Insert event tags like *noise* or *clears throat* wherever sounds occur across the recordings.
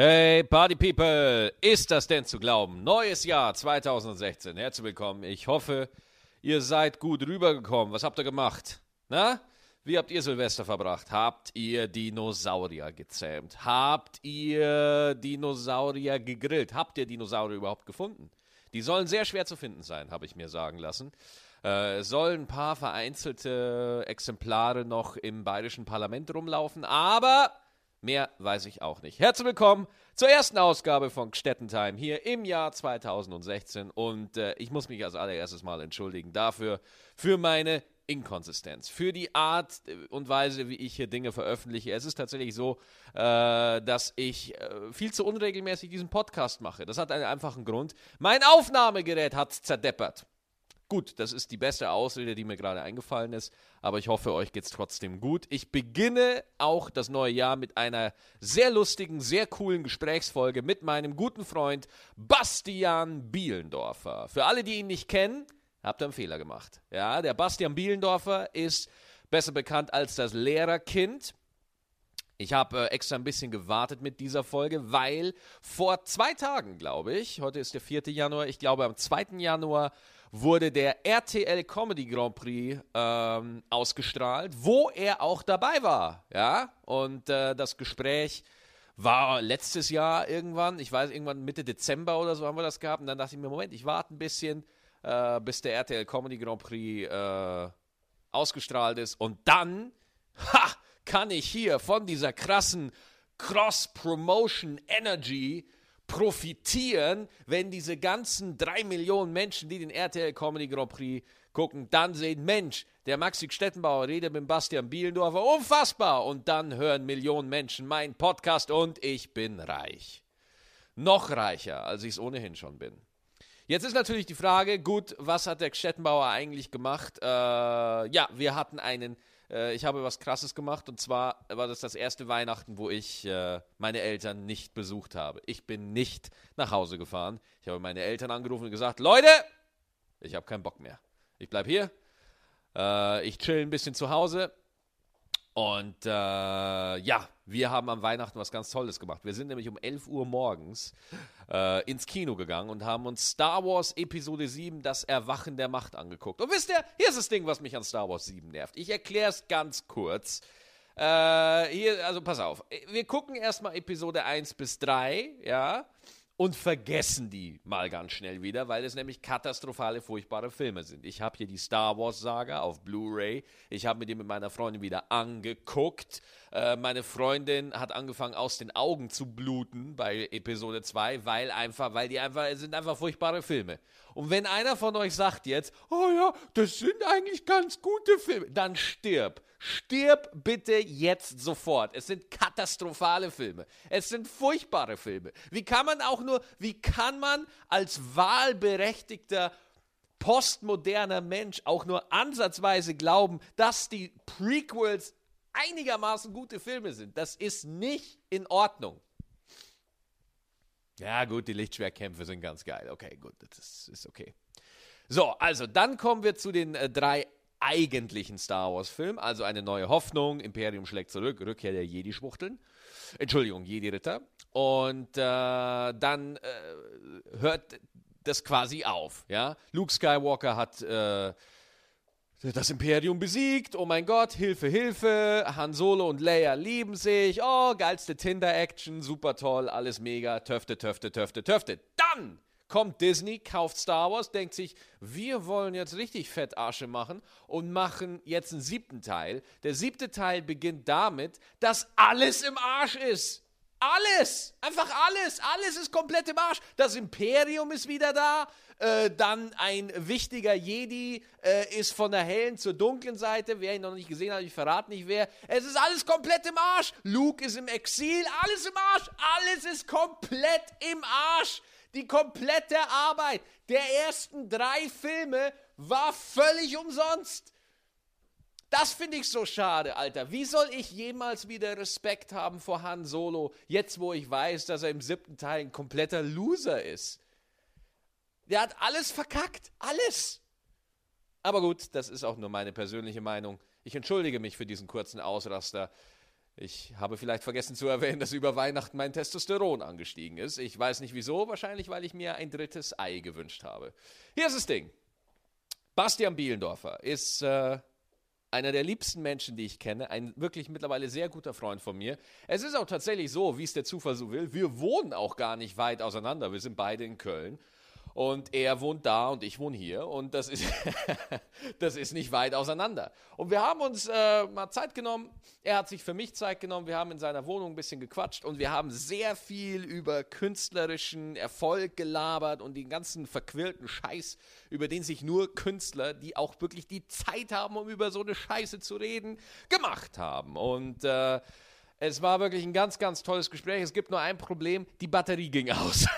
Hey Party People, ist das denn zu glauben? Neues Jahr 2016, herzlich willkommen. Ich hoffe, ihr seid gut rübergekommen. Was habt ihr gemacht? Na? Wie habt ihr Silvester verbracht? Habt ihr Dinosaurier gezähmt? Habt ihr Dinosaurier gegrillt? Habt ihr Dinosaurier überhaupt gefunden? Die sollen sehr schwer zu finden sein, habe ich mir sagen lassen. Äh, es sollen ein paar vereinzelte Exemplare noch im bayerischen Parlament rumlaufen, aber Mehr weiß ich auch nicht. Herzlich willkommen zur ersten Ausgabe von Gstettentime hier im Jahr 2016 und äh, ich muss mich als allererstes mal entschuldigen dafür, für meine Inkonsistenz, für die Art und Weise, wie ich hier Dinge veröffentliche. Es ist tatsächlich so, äh, dass ich äh, viel zu unregelmäßig diesen Podcast mache. Das hat einen einfachen Grund. Mein Aufnahmegerät hat zerdeppert. Gut, das ist die beste Ausrede, die mir gerade eingefallen ist, aber ich hoffe, euch geht es trotzdem gut. Ich beginne auch das neue Jahr mit einer sehr lustigen, sehr coolen Gesprächsfolge mit meinem guten Freund Bastian Bielendorfer. Für alle, die ihn nicht kennen, habt ihr einen Fehler gemacht. Ja, der Bastian Bielendorfer ist besser bekannt als das Lehrerkind. Ich habe äh, extra ein bisschen gewartet mit dieser Folge, weil vor zwei Tagen, glaube ich, heute ist der 4. Januar, ich glaube am 2. Januar wurde der RTL Comedy Grand Prix ähm, ausgestrahlt, wo er auch dabei war. Ja, und äh, das Gespräch war letztes Jahr irgendwann, ich weiß, irgendwann Mitte Dezember oder so haben wir das gehabt. Und dann dachte ich mir, Moment, ich warte ein bisschen, äh, bis der RTL Comedy Grand Prix äh, ausgestrahlt ist. Und dann, ha, kann ich hier von dieser krassen Cross-Promotion Energy profitieren, wenn diese ganzen drei Millionen Menschen, die den RTL Comedy Grand Prix gucken, dann sehen, Mensch, der Maxi Stettenbauer redet mit Bastian Bielendorfer, unfassbar. Und dann hören Millionen Menschen meinen Podcast und ich bin reich. Noch reicher, als ich es ohnehin schon bin. Jetzt ist natürlich die Frage, gut, was hat der Stettenbauer eigentlich gemacht? Äh, ja, wir hatten einen äh, ich habe was Krasses gemacht und zwar war das das erste Weihnachten, wo ich äh, meine Eltern nicht besucht habe. Ich bin nicht nach Hause gefahren. Ich habe meine Eltern angerufen und gesagt, Leute, ich habe keinen Bock mehr. Ich bleibe hier. Äh, ich chill ein bisschen zu Hause. Und äh, ja, wir haben am Weihnachten was ganz Tolles gemacht. Wir sind nämlich um 11 Uhr morgens äh, ins Kino gegangen und haben uns Star Wars Episode 7, das Erwachen der Macht angeguckt. Und wisst ihr, hier ist das Ding, was mich an Star Wars 7 nervt. Ich erkläre es ganz kurz. Äh, hier, also pass auf. Wir gucken erstmal Episode 1 bis 3, ja und vergessen die mal ganz schnell wieder, weil es nämlich katastrophale, furchtbare Filme sind. Ich habe hier die Star Wars Saga auf Blu-ray. Ich habe mir die mit meiner Freundin wieder angeguckt. Äh, meine Freundin hat angefangen aus den Augen zu bluten bei Episode 2, weil einfach, weil die einfach, es sind einfach furchtbare Filme. Und wenn einer von euch sagt jetzt, oh ja, das sind eigentlich ganz gute Filme, dann stirb. Stirb bitte jetzt sofort. Es sind katastrophale Filme. Es sind furchtbare Filme. Wie kann man auch nur, wie kann man als wahlberechtigter postmoderner Mensch auch nur ansatzweise glauben, dass die Prequels einigermaßen gute Filme sind? Das ist nicht in Ordnung. Ja, gut, die Lichtschwerkämpfe sind ganz geil. Okay, gut, das ist okay. So, also dann kommen wir zu den äh, drei eigentlichen Star Wars-Film, also eine neue Hoffnung, Imperium schlägt zurück, Rückkehr der Jedi-Schwuchteln. Entschuldigung, Jedi-Ritter. Und äh, dann äh, hört das quasi auf. Ja? Luke Skywalker hat äh, das Imperium besiegt. Oh mein Gott, Hilfe, Hilfe. Han Solo und Leia lieben sich. Oh, geilste Tinder-Action, super toll, alles mega. Töfte, töfte, töfte, töfte. Dann kommt Disney, kauft Star Wars, denkt sich, wir wollen jetzt richtig Fettarsche machen und machen jetzt einen siebten Teil. Der siebte Teil beginnt damit, dass alles im Arsch ist. Alles, einfach alles, alles ist komplett im Arsch. Das Imperium ist wieder da, äh, dann ein wichtiger Jedi äh, ist von der hellen zur dunklen Seite. Wer ihn noch nicht gesehen hat, ich verrate nicht wer. Es ist alles komplett im Arsch. Luke ist im Exil, alles im Arsch, alles ist komplett im Arsch. Die komplette Arbeit der ersten drei Filme war völlig umsonst. Das finde ich so schade, Alter. Wie soll ich jemals wieder Respekt haben vor Han Solo, jetzt wo ich weiß, dass er im siebten Teil ein kompletter Loser ist? Der hat alles verkackt. Alles. Aber gut, das ist auch nur meine persönliche Meinung. Ich entschuldige mich für diesen kurzen Ausraster. Ich habe vielleicht vergessen zu erwähnen, dass über Weihnachten mein Testosteron angestiegen ist. Ich weiß nicht wieso, wahrscheinlich weil ich mir ein drittes Ei gewünscht habe. Hier ist das Ding. Bastian Bielendorfer ist äh, einer der liebsten Menschen, die ich kenne, ein wirklich mittlerweile sehr guter Freund von mir. Es ist auch tatsächlich so, wie es der Zufall so will, wir wohnen auch gar nicht weit auseinander. Wir sind beide in Köln. Und er wohnt da und ich wohne hier. Und das ist, *laughs* das ist nicht weit auseinander. Und wir haben uns äh, mal Zeit genommen. Er hat sich für mich Zeit genommen. Wir haben in seiner Wohnung ein bisschen gequatscht. Und wir haben sehr viel über künstlerischen Erfolg gelabert und den ganzen verquirlten Scheiß, über den sich nur Künstler, die auch wirklich die Zeit haben, um über so eine Scheiße zu reden, gemacht haben. Und äh, es war wirklich ein ganz, ganz tolles Gespräch. Es gibt nur ein Problem, die Batterie ging aus. *laughs*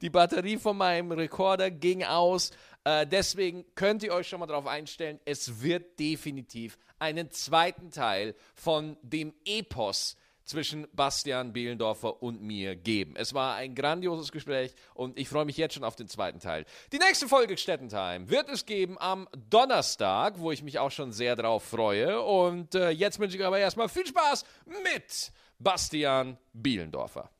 Die Batterie von meinem Rekorder ging aus. Äh, deswegen könnt ihr euch schon mal darauf einstellen, es wird definitiv einen zweiten Teil von dem Epos zwischen Bastian Behlendorfer und mir geben. Es war ein grandioses Gespräch und ich freue mich jetzt schon auf den zweiten Teil. Die nächste Folge Stettentime wird es geben am Donnerstag, wo ich mich auch schon sehr drauf freue. Und äh, jetzt wünsche ich aber erstmal viel Spaß mit Bastian Bielendorfer.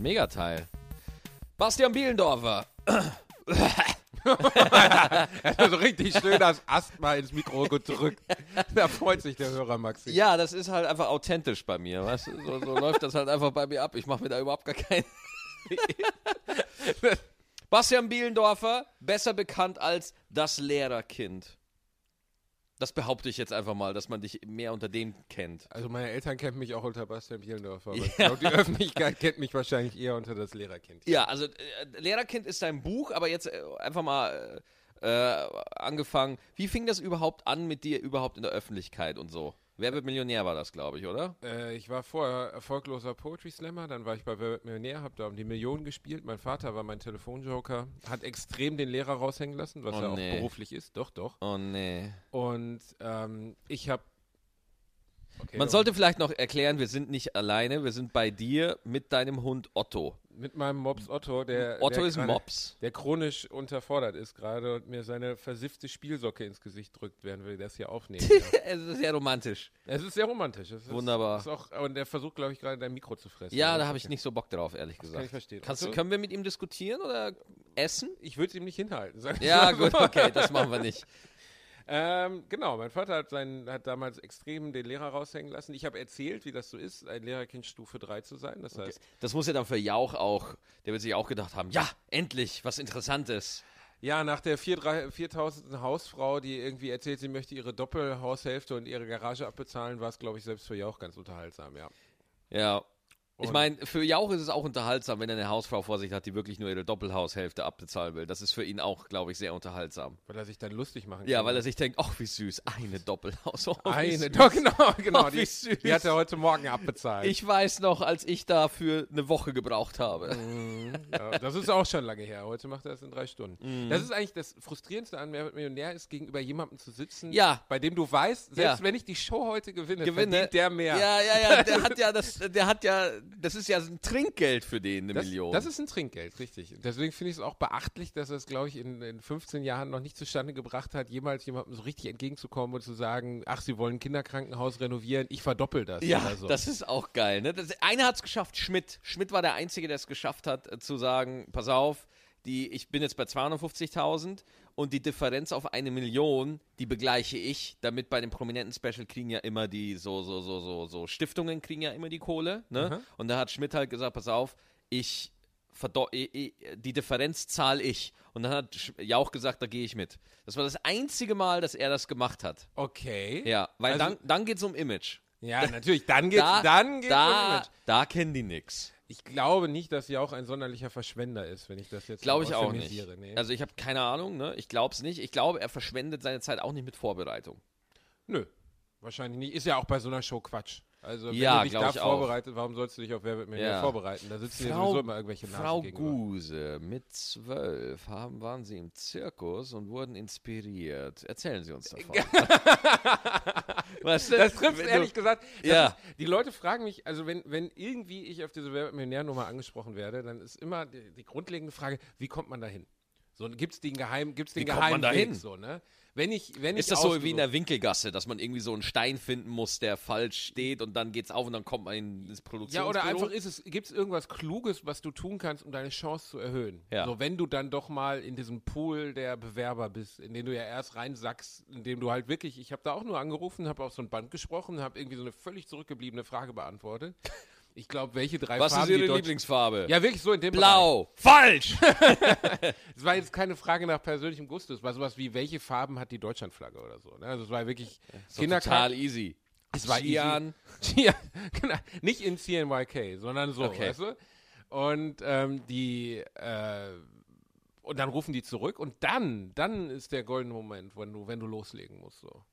Megateil. Bastian Bielendorfer. er hat so richtig schön das Asthma ins Mikro gedrückt. Da freut sich der Hörer, Maxi. Ja, das ist halt einfach authentisch bei mir. Weißt du? so, so läuft das halt einfach bei mir ab. Ich mache mir da überhaupt gar keinen. *laughs* Bastian Bielendorfer, besser bekannt als das Lehrerkind. Das behaupte ich jetzt einfach mal, dass man dich mehr unter dem kennt. Also meine Eltern kennen mich auch unter Bastian Bielendorfer. Aber ja. *laughs* ich glaube, die Öffentlichkeit kennt mich wahrscheinlich eher unter das Lehrerkind. Ja, also äh, Lehrerkind ist dein Buch, aber jetzt äh, einfach mal äh, angefangen. Wie fing das überhaupt an mit dir überhaupt in der Öffentlichkeit und so? Wer wird Millionär war das, glaube ich, oder? Äh, ich war vorher erfolgloser Poetry Slammer, dann war ich bei Wer wird Millionär, habe da um die Millionen gespielt. Mein Vater war mein Telefonjoker, hat extrem den Lehrer raushängen lassen, was oh, er nee. auch beruflich ist. Doch, doch. Oh nee. Und ähm, ich habe Okay, Man sollte vielleicht noch erklären, wir sind nicht alleine, wir sind bei dir mit deinem Hund Otto. Mit meinem Mops Otto, der, Otto der ist ein Mops. Der chronisch unterfordert ist gerade und mir seine versiffte Spielsocke ins Gesicht drückt, während wir das hier aufnehmen. *laughs* es ist sehr romantisch. Es ist sehr romantisch. Es Wunderbar. Ist, ist auch, und er versucht, glaube ich, gerade dein Mikro zu fressen. Ja, da habe ich nicht so Bock drauf, ehrlich gesagt. Das kann ich verstehen. Kannst, also, können wir mit ihm diskutieren oder essen? Ich würde es ihm nicht hinhalten. Ja, gut, okay, das machen wir nicht. *laughs* Ähm, genau, mein Vater hat, seinen, hat damals extrem den Lehrer raushängen lassen. Ich habe erzählt, wie das so ist, ein Lehrerkind Stufe 3 zu sein. Das heißt. Das muss ja dann für Jauch auch, der wird sich auch gedacht haben, ja, endlich, was Interessantes. Ja, nach der 4000. Hausfrau, die irgendwie erzählt, sie möchte ihre Doppelhaushälfte und ihre Garage abbezahlen, war es, glaube ich, selbst für Jauch ganz unterhaltsam, ja. Ja, ich meine, für Jauch ist es auch unterhaltsam, wenn er eine Hausfrau vor sich hat, die wirklich nur ihre Doppelhaushälfte abbezahlen will. Das ist für ihn auch, glaube ich, sehr unterhaltsam. Weil er sich dann lustig machen kann. Ja, weil er sich denkt, ach, wie süß, eine Doppelhaus. Oh, eine, *laughs* doch, genau, genau. Oh, wie die, süß. die hat er heute Morgen abbezahlt. Ich weiß noch, als ich dafür eine Woche gebraucht habe. Mm, ja, das ist auch schon lange her. Heute macht er es in drei Stunden. Mm. Das ist eigentlich das Frustrierendste an Wer Millionär ist, gegenüber jemandem zu sitzen, ja. bei dem du weißt, selbst ja. wenn ich die Show heute gewinne, gewinne, verdient der mehr. Ja, ja, ja, der hat ja *laughs* das, der hat ja, das ist ja ein Trinkgeld für den, eine das, Million. Das ist ein Trinkgeld, richtig. Deswegen finde ich es auch beachtlich, dass er es, glaube ich, in, in 15 Jahren noch nicht zustande gebracht hat, jemals jemandem so richtig entgegenzukommen und zu sagen, ach, sie wollen ein Kinderkrankenhaus renovieren, ich verdoppel das. Ja, so. das ist auch geil. Ne? Das, einer hat es geschafft, Schmidt. Schmidt war der Einzige, der es geschafft hat, äh, zu sagen, pass auf, die, ich bin jetzt bei 250.000 und die Differenz auf eine Million, die begleiche ich, damit bei dem prominenten Special kriegen ja immer die, so, so, so, so, so Stiftungen kriegen ja immer die Kohle, ne? Mhm. Und da hat Schmidt halt gesagt, pass auf, ich, die Differenz zahle ich. Und dann hat Jauch gesagt, da gehe ich mit. Das war das einzige Mal, dass er das gemacht hat. Okay. Ja, weil also, dann, dann geht es um Image. Ja, natürlich, dann *laughs* geht es da, um Image. Da kennen die nichts. Ich glaube nicht, dass sie auch ein sonderlicher Verschwender ist, wenn ich das jetzt Glaube ich auch nicht. Nee. Also ich habe keine Ahnung, ne? Ich glaube es nicht. Ich glaube, er verschwendet seine Zeit auch nicht mit Vorbereitung. Nö, wahrscheinlich nicht. Ist ja auch bei so einer Show Quatsch. Also wenn Ja, du dich da vorbereitet, warum sollst du dich auf Wer wird Millionär Ja. vorbereiten? Da sitzen Frau- sowieso immer irgendwelche Nasen Frau gegenüber. Guse, mit zwölf haben, waren Sie im Zirkus und wurden inspiriert. Erzählen Sie uns davon. *laughs* Das trifft ehrlich gesagt. Ja. ist, die Leute fragen mich, also wenn, wenn irgendwie ich auf diese Wer wird Millionär-Nummer angesprochen werde, dann ist immer die, die grundlegende Frage, wie kommt man dahin? So, gibt es den Geheim, gibt's den Geheimweg? dahin? So, ne? Wenn ich, wenn Ist das so wie in der Winkelgasse, dass man irgendwie so einen Stein finden muss, der falsch steht und dann geht's auf und dann kommt man ins Ja, Produktionsbüro? oder einfach ist es, gibt es irgendwas Kluges, was du tun kannst, um deine Chance zu erhöhen? Ja. So, wenn du dann doch mal in diesem Pool der Bewerber bist, in den du ja erst reinsackst, in dem du halt wirklich, ich habe da auch nur angerufen, habe auf so ein Band gesprochen, habe irgendwie so eine völlig zurückgebliebene Frage beantwortet. Ich glaube, welche drei Was Farben ist Ihre Lieblingsfarbe? Ja, wirklich so in dem Blau. Falsch! Bereich. *laughs* Es war jetzt keine Frage nach persönlichem Gusto, es war sowas wie, welche Farben hat die Deutschlandflagge oder so. Ne? Also es war wirklich So total easy. Es war Gian. Ja, *laughs* genau. Nicht in CNYK, sondern so, Okay. weißt du? Und ähm, die äh, und dann rufen die zurück und dann, dann ist der goldene Moment, wenn du, wenn du loslegen musst. So.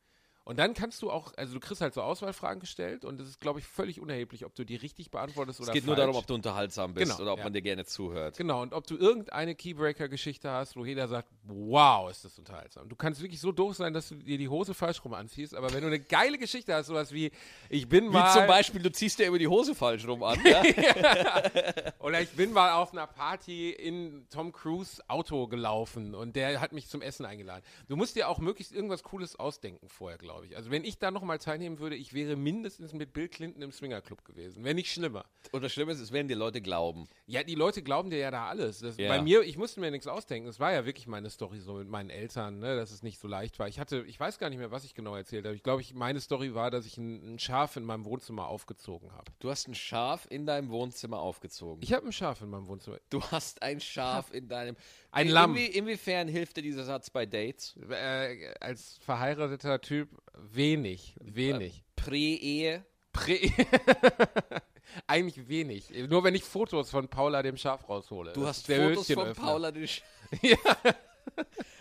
Und dann kannst du auch, also du kriegst halt so Auswahlfragen gestellt und es ist, glaube ich, völlig unerheblich, ob du die richtig beantwortest oder Es geht nur falsch. darum, ob du unterhaltsam bist Genau, oder ob ja. man dir gerne zuhört. Genau, und ob du irgendeine Keybreaker-Geschichte hast, wo jeder sagt, wow, ist das unterhaltsam. Du kannst wirklich so doof sein, dass du dir die Hose falsch rum anziehst, aber wenn du eine geile Geschichte hast, sowas wie, ich bin Wie mal... zum Beispiel, du ziehst dir über die Hose falsch rum an. Ja? *laughs* Oder ich bin mal auf einer Party in Tom Cruise Auto gelaufen und der hat mich zum Essen eingeladen. Du musst dir auch möglichst irgendwas Cooles ausdenken vorher, glaube ich. Also wenn ich da nochmal teilnehmen würde, ich wäre mindestens mit Bill Clinton im Swingerclub gewesen. Wenn nicht schlimmer. Und das Schlimme ist, es werden dir Leute glauben. Ja, die Leute glauben dir ja da alles. Das, Ja. Bei mir, ich musste mir nichts ausdenken. Es war ja wirklich meine Story so mit meinen Eltern, ne, dass es nicht so leicht war. Ich hatte, ich weiß gar nicht mehr, was ich genau erzählt habe. Ich glaube, ich, meine Story war, dass ich ein, ein Schaf in meinem Wohnzimmer aufgezogen habe. Du hast ein Schaf in deinem Wohnzimmer aufgezogen. Ich habe ein Schaf in meinem Wohnzimmer. Du hast ein Schaf in deinem. Ein In- Lamm. Inwie, inwiefern hilft dir dieser Satz bei Dates? Äh, als verheirateter Typ wenig, wenig. Prä-Ehe? Prä *laughs* Eigentlich wenig. Nur wenn ich Fotos von Paula dem Schaf raushole. Du hast der Fotos von. Paula den Sch *laughs* Ja.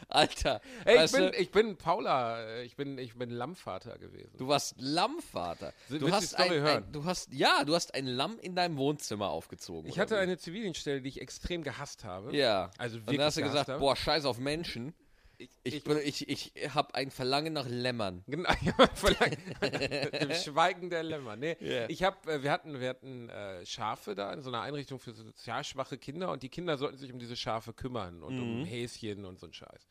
Alter, Ey, ich, bin, du, ich bin Paula, äh, ich bin, ich bin Lammvater gewesen. du warst Lammvater. Willst Du die hast ein, ein, du hast ja, du hast ein Lamm in deinem Wohnzimmer aufgezogen. Ich hatte wie? eine Zivildienststelle, die ich extrem gehasst habe. Ja. Also Und wirklich dann hast du gesagt, habe. boah, scheiß auf Menschen. Ich, Ich, ich, ich, ich habe ein Verlangen nach Lämmern. Genau, *laughs* ja, verlang- dem *laughs* Schweigen der Lämmer. Nee, Ja. ich habe, äh, wir hatten, wir hatten äh, Schafe da in so einer Einrichtung für sozial schwache Kinder und die Kinder sollten sich um diese Schafe kümmern und um Häschen und so ein Scheiß.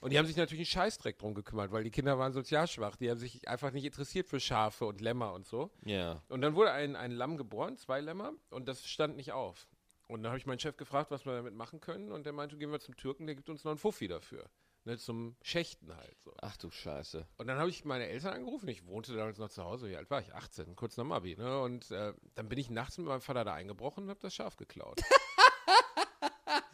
Und die haben sich natürlich einen Scheißdreck drum gekümmert, weil die Kinder waren sozial schwach. Die haben sich einfach nicht interessiert für Schafe und Lämmer und so. Ja. Und dann wurde ein, ein Lamm geboren, zwei Lämmer, und das stand nicht auf. Und dann habe ich meinen Chef gefragt, was wir damit machen können. Und der meinte, gehen wir zum Türken, der gibt uns noch einen Fuffi dafür. Ne, zum Schächten halt. So. Ach du Scheiße. Und dann habe ich meine Eltern angerufen. Ich wohnte damals noch zu Hause. Wie alt war ich? 18, kurz nach dem Abi. Ne? Und äh, dann bin ich nachts mit meinem Vater da eingebrochen und habe das Schaf geklaut. *laughs*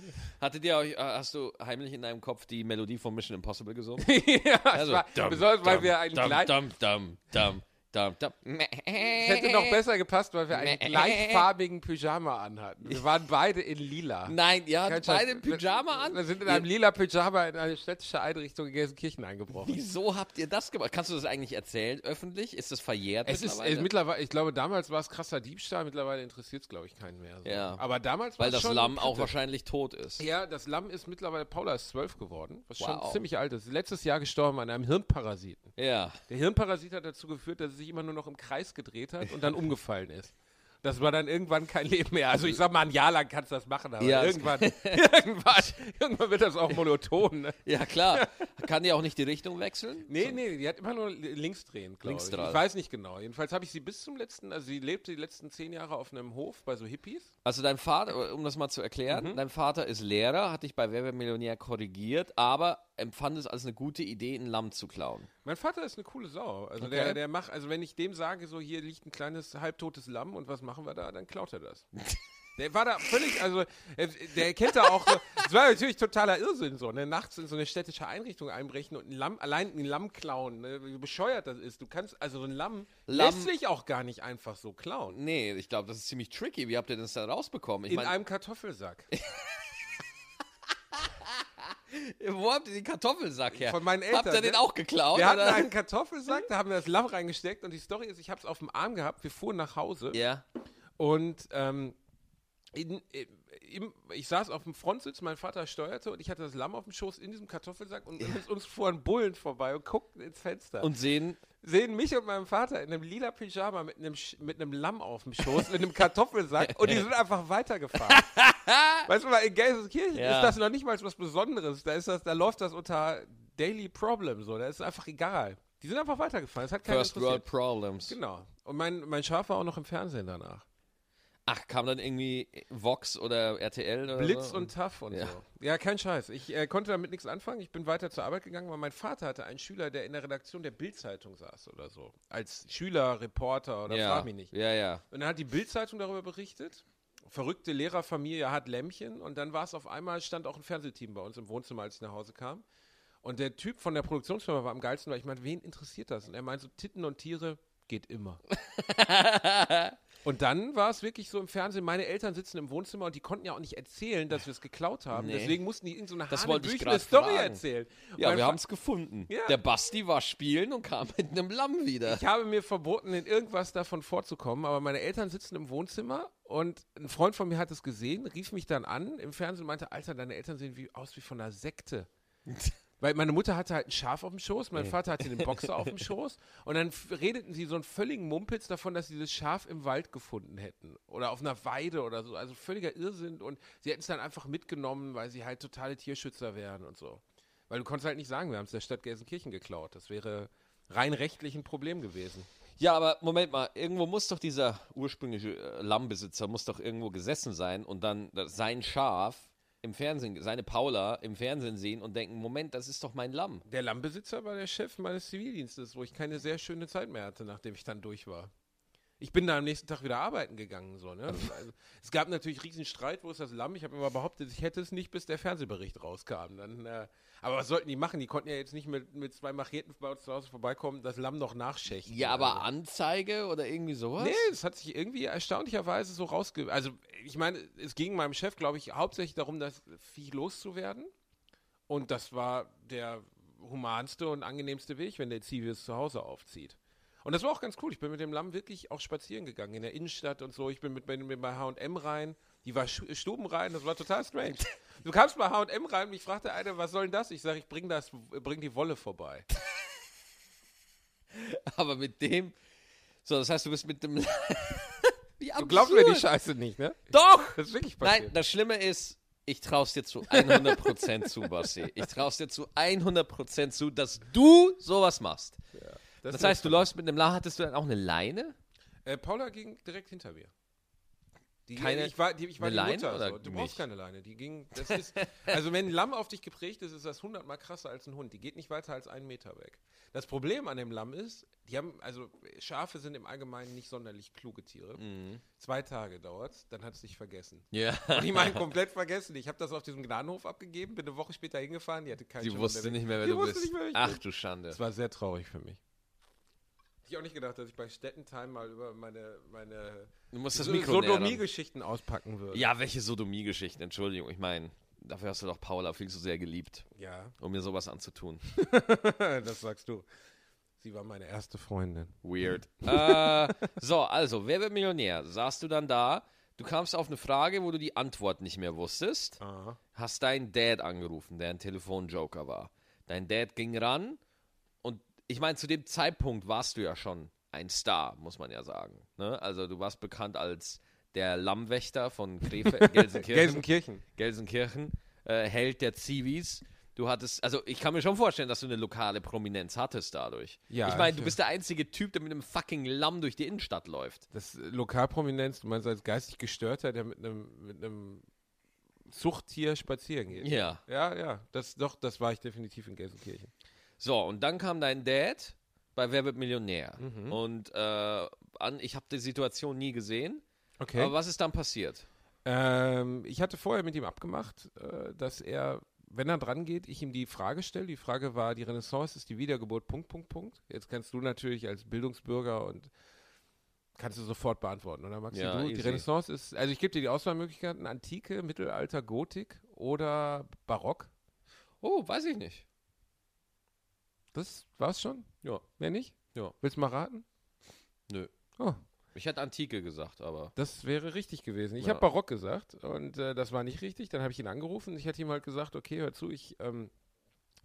*laughs* Hattet ihr euch, äh, hast du heimlich in deinem Kopf die Melodie von Mission Impossible gesungen? *laughs* ja, Also, war, dum, besonders, weil dum, wir einen dum, gleich, dum, dum, dum, dum, dum. es hätte noch besser gepasst, weil wir einen gleichfarbigen Pyjama anhatten. Wir waren beide in lila. Nein, ihr Kein hattet Scheiß. beide ein Pyjama an? Wir sind in einem lila Pyjama in eine städtische Einrichtung in Gelsenkirchen eingebrochen. Wieso habt ihr das gemacht? Kannst du das eigentlich erzählen, öffentlich? Ist das verjährt Es ist mittlerweile? es, mittlerweile, ich glaube, damals war es krasser Diebstahl, mittlerweile interessiert es, glaube ich, keinen mehr. So. Ja. Aber damals Weil das schon Lamm auch wahrscheinlich tot ist. Ja, das Lamm ist mittlerweile, Paula ist zwölf geworden, was Wow. schon ziemlich alt ist. Letztes Jahr gestorben an einem Hirnparasiten. Ja. Der Hirnparasit hat dazu geführt, dass sie sich immer nur noch im Kreis gedreht hat und dann *laughs* umgefallen ist. Das war dann irgendwann kein Leben mehr. Also ich sag mal, ein Jahr lang kannst du das machen, aber Ja, irgendwann, *laughs* *laughs* irgendwann, irgendwann wird das auch monoton. Ne? Ja, klar. Kann die auch nicht die Richtung wechseln? Nee, nee, die hat immer nur li- links drehen, glaube ich. Ich weiß nicht genau. Jedenfalls habe ich sie bis zum letzten, also sie lebte die letzten zehn Jahre auf einem Hof bei so Hippies. Also dein Vater, um das mal zu erklären, Mhm. dein Vater ist Lehrer, hat dich bei Wer wird Millionär korrigiert, aber empfand es als eine gute Idee, ein Lamm zu klauen. Mein Vater ist eine coole Sau. Also Okay. der, der macht, also wenn ich dem sage, so hier liegt ein kleines halbtotes Lamm und was machen wir da, dann klaut er das. *laughs* Der war da völlig, also er- der kennt da auch, es war natürlich totaler Irrsinn so, ne? nachts in so eine städtische Einrichtung einbrechen und ein Lamm, allein ein Lamm klauen, ne? wie bescheuert das ist. Du kannst, also so ein Lamm, Lamm- lässt sich auch gar nicht einfach so klauen. Nee, ich glaube, das ist ziemlich tricky. Wie habt ihr das da rausbekommen? Ich In mein, einem Kartoffelsack. *laughs* Wo habt ihr den Kartoffelsack her? Von meinen Habt ihr Eltern, den ne? auch geklaut? Wir hatten oder? einen Kartoffelsack, da haben wir das Lamm reingesteckt und die Story ist, ich habe es auf dem Arm gehabt, wir fuhren nach Hause Ja. und ähm, in, im, ich saß auf dem Frontsitz, mein Vater steuerte und ich hatte das Lamm auf dem Schoß in diesem Kartoffelsack und uns, uns fuhren Bullen vorbei und guckten ins Fenster. Und sehen, sehen mich und meinen Vater in einem lila Pyjama mit einem, Sch- mit einem Lamm auf dem Schoß, mit einem Kartoffelsack und die sind einfach weitergefahren. *laughs* weißt du mal, in Gelsenkirchen Ja. ist das noch nicht mal was Besonderes. Da, ist das, da läuft das unter Daily Problem so. Da ist es einfach egal. Die sind einfach weitergefahren. Das hat keinen First World. Problems. Genau. Und mein, mein Schaf war auch noch im Fernsehen danach. Ach, kam dann irgendwie Vox oder RTL oder Blitz so? und Tough und Ja. so. Ja, kein Scheiß. Ich äh, konnte damit nichts anfangen. Ich bin weiter zur Arbeit gegangen, weil mein Vater hatte einen Schüler, der in der Redaktion der Bild-Zeitung saß oder so. Als Schüler, Reporter oder ja. frag mich nicht. Ja, ja. Und dann hat die Bild-Zeitung darüber berichtet. Verrückte Lehrerfamilie hat Lämmchen. Und dann war es auf einmal, stand auch ein Fernsehteam bei uns im Wohnzimmer, als ich nach Hause kam. Und der Typ von der Produktionsfirma war am geilsten, weil ich meinte, wen interessiert das? Und er meinte so, Titten und Tiere geht immer. *laughs* und dann war es wirklich so im Fernsehen, meine Eltern sitzen im Wohnzimmer und die konnten ja auch nicht erzählen, dass wir es geklaut haben. Nee. Deswegen mussten die irgendeine so Das eine wollte ich grad Story fragen. erzählen. Und Ja, wir haben es gefunden. Ja. Der Basti war spielen und kam mit einem Lamm wieder. Ich habe mir verboten, in irgendwas davon vorzukommen, aber meine Eltern sitzen im Wohnzimmer und ein Freund von mir hat es gesehen, rief mich dann an im Fernsehen und meinte, Alter, deine Eltern sehen wie, aus wie von einer Sekte. *laughs* Weil meine Mutter hatte halt ein Schaf auf dem Schoß, mein Vater hatte den Boxer auf dem *laughs* Schoß und dann redeten sie so einen völligen Mumpitz davon, dass sie dieses Schaf im Wald gefunden hätten oder auf einer Weide oder so. Also völliger Irrsinn und sie hätten es dann einfach mitgenommen, weil sie halt totale Tierschützer wären und so. Weil du konntest halt nicht sagen, wir haben es der Stadt Gelsenkirchen geklaut. Das wäre rein rechtlich ein Problem gewesen. Ja, aber Moment mal, irgendwo muss doch dieser ursprüngliche äh, Lammbesitzer muss doch irgendwo gesessen sein und dann das- sein Schaf im Fernsehen, seine Paula im Fernsehen sehen und denken, Moment, das ist doch mein Lamm. Der Lammbesitzer war der Chef meines Zivildienstes, wo ich keine sehr schöne Zeit mehr hatte, nachdem ich dann durch war. Ich bin da am nächsten Tag wieder arbeiten gegangen. So, ne? also, es gab natürlich riesen Streit, wo ist das Lamm? Ich habe immer behauptet, ich hätte es nicht, bis der Fernsehbericht rauskam. Dann, äh, aber was sollten die machen? Die konnten ja jetzt nicht mit, mit zwei Macheten bei uns zu Hause vorbeikommen, das Lamm noch nachschächten. Ja, aber Also. Anzeige oder irgendwie sowas? Nee, es hat sich irgendwie erstaunlicherweise so rausge... Also, ich meine, es ging meinem Chef, glaube ich, hauptsächlich darum, das Vieh loszuwerden. Und das war der humanste und angenehmste Weg, wenn der Zivi es zu Hause aufzieht. Und das war auch ganz cool. Ich bin mit dem Lamm wirklich auch spazieren gegangen in der Innenstadt und so. Ich bin mit, mit, mit bei H&M rein. Die war Sch- stubenrein. Das war total strange. Du kamst bei H&M rein und mich fragte einer, was soll denn das? Ich sage, ich bring das, bring die Wolle vorbei. *laughs* Aber mit dem. So, das heißt, du bist mit dem. *laughs* Du glaubst mir die. Scheiße nicht, ne? Doch! Das ist wirklich passiert. Nein, das Schlimme ist, ich traust dir zu 100% zu, Basti. Ich traust dir zu 100% zu, dass du sowas machst. Das, heißt, du läufst mit einem La, hattest du dann auch eine Leine? Äh, Paula ging direkt hinter mir. Die, Keine- ich war, die, ich war die Leine Mutter. oder So. Du nicht? brauchst keine Leine. Die ging, das ist, also wenn ein Lamm auf dich geprägt ist, ist das hundertmal krasser als ein Hund. Die geht nicht weiter als einen Meter weg. Das Problem an dem Lamm ist, die haben, also Schafe sind im Allgemeinen nicht sonderlich kluge Tiere. Mhm. Zwei Tage dauert's, dann hat es dich vergessen. Ja. Und ich meine, komplett vergessen. Ich habe das auf diesem Gnadenhof abgeführt, bin eine Woche später hingefahren, die hatte keinen Schimmer, wusste nicht mehr, wer Die du bist. nicht mehr, Ach bin. du Schande. Das war sehr traurig für mich. Hätte ich auch nicht gedacht, dass ich bei Städtentime mal über meine, meine Du musst das Mikro. Sodomie-Geschichten auspacken würde. Ja, welche Sodomie-Geschichten? Entschuldigung, ich meine, dafür hast du doch Paula viel zu sehr geliebt, Ja, um mir sowas anzutun. *laughs* das sagst du. Sie war meine erste Freundin. Weird. äh, so, also, wer wird Millionär? Saßt du dann da, du kamst auf eine Frage, wo du die Antwort nicht mehr wusstest, Aha. hast deinen Dad angerufen, der ein Telefonjoker war. Dein Dad ging ran ich meine, zu dem Zeitpunkt warst du ja schon ein Star, muss man ja sagen. Ne? Also du warst bekannt als der Lammwächter von Krefeld, *laughs* Gelsenkirchen. Gelsenkirchen. Gelsenkirchen, äh, Held der Zivis. Du hattest, also ich kann mir schon vorstellen, dass du eine lokale Prominenz hattest dadurch. Ja, ich meine, du bist der einzige Typ, der mit einem fucking Lamm durch die Innenstadt läuft. Das äh, Lokalprominenz, du meinst als geistig Gestörter, der mit einem mit einem Zuchttier spazieren geht. Ja. Ja, ja. Das, doch, das war ich definitiv in Gelsenkirchen. So, und dann kam dein Dad bei Wer wird Millionär? Mhm. Und äh, an, ich habe die Situation nie gesehen. Okay. Aber was ist dann passiert? Ähm, ich hatte vorher mit ihm abgemacht, äh, dass er, wenn er dran geht, ich ihm die Frage stelle. Die Frage war, die Renaissance ist die Wiedergeburt, Punkt, Punkt, Punkt. Jetzt kannst du natürlich als Bildungsbürger und kannst du sofort beantworten, oder Maxi? Ja, du, die. Renaissance ist, also ich gebe dir die Auswahlmöglichkeiten, Antike, Mittelalter, Gotik oder Barock. Oh, weiß ich nicht. Das war's schon? Ja. Mehr nicht? Ja. Willst du mal raten? Nö. Oh, Ich hätte Antike gesagt, aber. das wäre richtig gewesen. Ich Ja. habe Barock gesagt und äh, das war nicht richtig. Dann habe ich ihn angerufen. Ich hatte ihm halt gesagt, okay, hör zu, ich, ähm,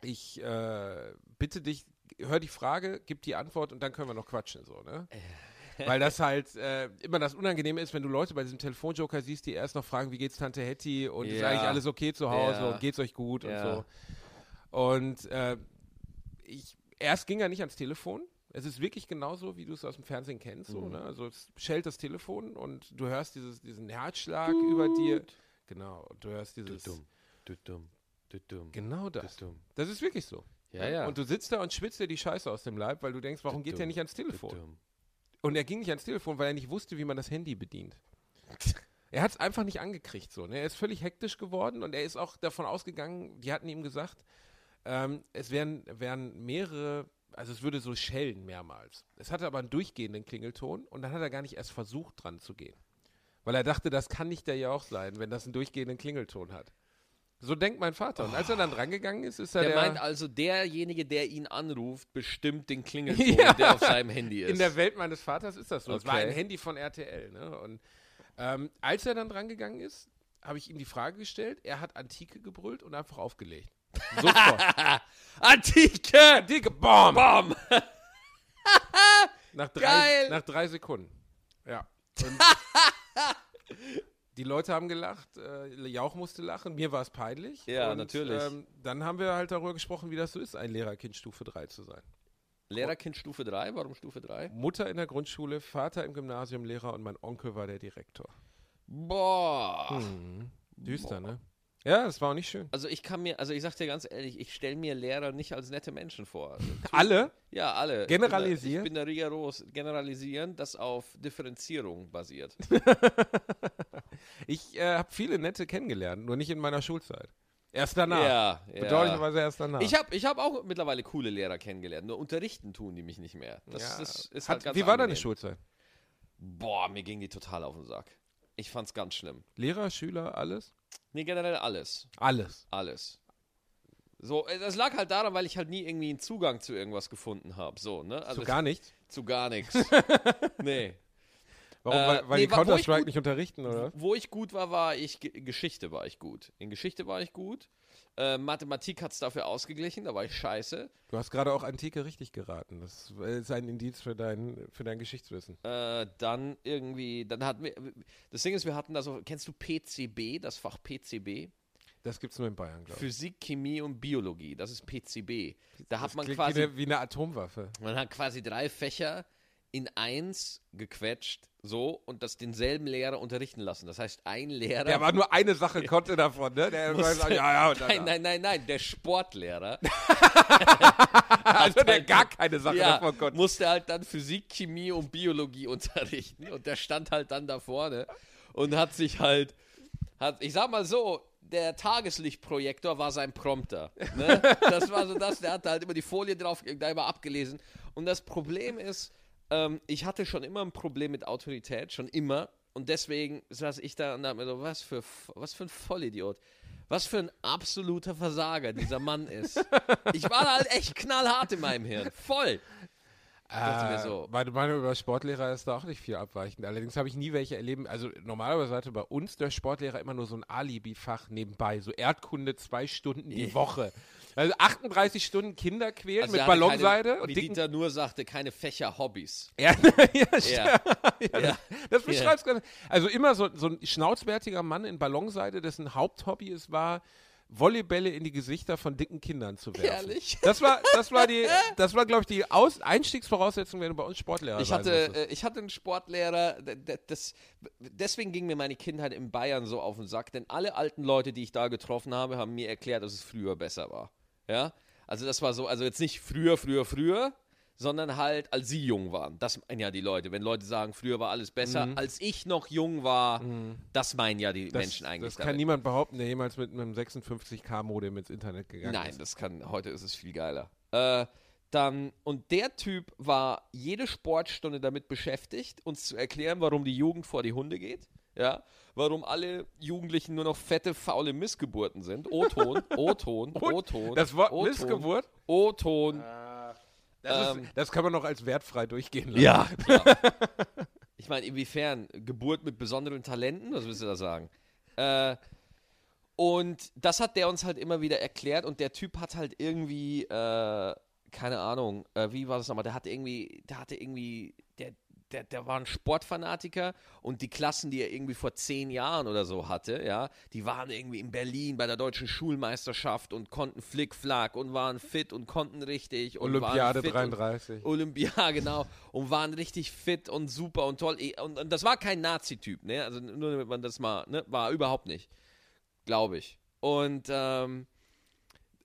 ich äh, bitte dich, hör die Frage, gib die Antwort und dann können wir noch quatschen, so, ne? *laughs* Weil das halt äh, immer das Unangenehme ist, wenn du Leute bei diesem Telefonjoker siehst, die erst noch fragen, wie geht's Tante Hetty und ist Ja. eigentlich alles okay zu Hause Ja. und geht's euch gut und so. Und äh, ich, erst ging er nicht ans Telefon. Es ist wirklich genauso, wie du es aus dem Fernsehen kennst. So, Mhm. ne? Also es schellt das Telefon und du hörst dieses, diesen Herzschlag über dir. Genau, du hörst dieses. Du dumm, du dumm, Genau du das. dumm. Das ist wirklich so. Ja, ja. Und du sitzt da und schwitzt dir die Scheiße aus dem Leib, weil du denkst, warum geht der nicht ans Du Telefon? dumm. Und er ging nicht ans Telefon, weil er nicht wusste, wie man das Handy bedient. *laughs* Er hat es einfach nicht angekriegt. So, ne? Er ist völlig hektisch geworden und er ist auch davon ausgegangen, die hatten ihm gesagt, ähm, es wären, wären mehrere, also es würde so schellen mehrmals. Es hatte aber einen durchgehenden Klingelton und dann hat er gar nicht erst versucht, dran zu gehen. Weil er dachte, das kann nicht der ja auch sein, wenn das einen durchgehenden Klingelton hat. So denkt mein Vater. Und als er dann drangegangen ist, ist er Der der, meint also, derjenige, der ihn anruft, bestimmt den Klingelton, *laughs* Ja. der auf seinem Handy ist. In der Welt meines Vaters ist das so. Es war ein Handy von RTL. Ne? Und ähm, als er dann drangegangen ist, habe ich ihm die Frage gestellt. Er hat Antike gebrüllt und einfach aufgelegt. Sofort. *laughs* Antike! Antike, bam! Bam! Nach drei, Geil! nach drei Sekunden. Ja. *laughs* Die Leute haben gelacht. Äh, Jauch musste lachen. Mir war es peinlich. Ja, und, natürlich. Ähm, dann haben wir halt darüber gesprochen, wie das so ist, ein Lehrerkind Stufe 3 zu sein. Lehrerkind Stufe 3, warum Stufe 3? Mutter in der Grundschule, Vater im Gymnasium, Lehrer und mein Onkel war der Direktor. Boah. Hm. Düster, ne? Ja, das war auch nicht schön. Also ich kann mir, also ich sag dir ganz ehrlich, ich stelle mir Lehrer nicht als nette Menschen vor. Also, *laughs* Alle? ja, alle. Generalisieren? Ich bin da rigoros. Generalisieren, das auf Differenzierung basiert. *laughs* Ich äh, habe viele nette kennengelernt, nur nicht in meiner Schulzeit. Erst danach. Ja, ja. Bedauerlicherweise erst danach. Ich habe ich hab auch mittlerweile coole Lehrer kennengelernt, nur unterrichten tun die mich nicht mehr. Das, Ja. das ist Hat, halt ganz wie war deine angenehm. Schulzeit? Boah, mir ging die total auf den Sack. Ich fand's ganz schlimm. Lehrer, Schüler, alles? Nee, generell alles. Alles. Alles. So, äh, das lag halt daran, weil ich halt nie irgendwie einen Zugang zu irgendwas gefunden habe. So, ne? Also so gar nichts? zu gar nichts. *laughs* nee. Warum? Äh, weil weil nee, die Counter-Strike nicht unterrichten, oder? Wo ich gut war, war ich Ge Geschichte war ich gut. In Geschichte war ich gut. Äh, Mathematik hat's dafür ausgeglichen, da war ich scheiße. Du hast gerade auch Antike richtig geraten. Das ist ein Indiz für dein, für dein Geschichtswissen. Äh, dann irgendwie, dann hatten wir, das Ding ist, wir hatten da so, kennst du PCB, das Fach PCB? Das gibt's nur in Bayern, glaube ich. Physik, Chemie und Biologie, das ist PCB. Da hat Das man klingt quasi, wie eine, wie eine Atomwaffe. man hat quasi drei Fächer in eins gequetscht, so, und das denselben Lehrer unterrichten lassen. Das heißt, ein Lehrer. Der aber nur eine Sache konnte davon, ne? Der musste- sagt, ja, ja, dann, nein, nein, nein, nein, der Sportlehrer *laughs* Also der gar keine Sache ja, davon konnte. musste halt dann Physik, Chemie und Biologie *laughs* unterrichten. Und der stand halt dann da vorne und hat sich halt, hat, ich sag mal so, der Tageslichtprojektor war sein Prompter. Ne? *laughs* Das war so das, der hatte halt immer die Folie drauf, da immer abgelesen. Und das Problem ist, ähm, ich hatte schon immer ein Problem mit Autorität, schon immer. Und deswegen saß ich da und dachte mir so, was für, was für ein Vollidiot. Was für ein absoluter Versager dieser Mann ist. *laughs* Ich war da halt echt knallhart in meinem Hirn. Voll. Äh, so. Meine Meinung über Sportlehrer ist da auch nicht viel abweichend. Allerdings habe ich nie welche erleben. Also normalerweise hatte bei uns der Sportlehrer immer nur so ein Alibi-Fach nebenbei. So Erdkunde zwei Stunden die Woche. Also 38 Stunden Kinder quälen Also mit Ballonseide keine, und wie dicken... Dieter nur sagte, keine Fächer-Hobbys. Ja, *laughs* ja, Ja. ja, Ja. Das beschreibst ganz. Also immer so, so ein schnauzbärtiger Mann in Ballonseide, dessen Haupthobby es war, Volleybälle in die Gesichter von dicken Kindern zu werfen. Ehrlich? Das war, das war die, *laughs* das war, glaube ich, die Aus Einstiegsvoraussetzung, wenn du bei uns Sportlehrer Ich sein hatte, musstest. äh, ich hatte einen Sportlehrer, das, deswegen ging mir meine Kindheit in Bayern so auf den Sack, denn alle alten Leute, die ich da getroffen habe, haben mir erklärt, dass es früher besser war. Ja? Also das war so, also jetzt nicht früher, früher, früher, sondern halt, als sie jung waren. Das meinen ja die Leute. Wenn Leute sagen, früher war alles besser, als ich noch jung war, das meinen ja die Mhm. das, Menschen eigentlich. Das kann damit. niemand behaupten, der jemals mit einem 56K-Modem ins Internet gegangen Nein, ist. das kann, heute ist es viel geiler. Äh, dann, und der Typ war jede Sportstunde damit beschäftigt, uns zu erklären, warum die Jugend vor die Hunde geht. Ja, warum alle Jugendlichen nur noch fette, faule Missgeburten sind. O-Ton, *laughs* O-Ton, O-Ton. Das Wort O-Ton, Missgeburt, O-Ton. das, Ähm, ist, das kann man noch als wertfrei durchgehen lassen. Ja, ja. *laughs* Ich meine, inwiefern? Geburt mit besonderen Talenten? Was willst du da sagen? Äh, und das hat der uns halt immer wieder erklärt und der Typ hat halt irgendwie, äh, keine Ahnung, äh, wie war das nochmal? Der hatte irgendwie, der hatte irgendwie, der, der, war ein Sportfanatiker und die Klassen, die er irgendwie vor zehn Jahren oder so hatte, ja, die waren irgendwie in Berlin bei der deutschen Schulmeisterschaft und konnten Flickflack und waren fit und konnten richtig und Olympiade fit 33. Und, Olympia, *laughs* genau. Und waren richtig fit und super und toll. Eh, Und, und das war kein Nazi-Typ, ne? Also nur damit man das mal, ne? War überhaupt nicht. Glaube ich. Und ähm,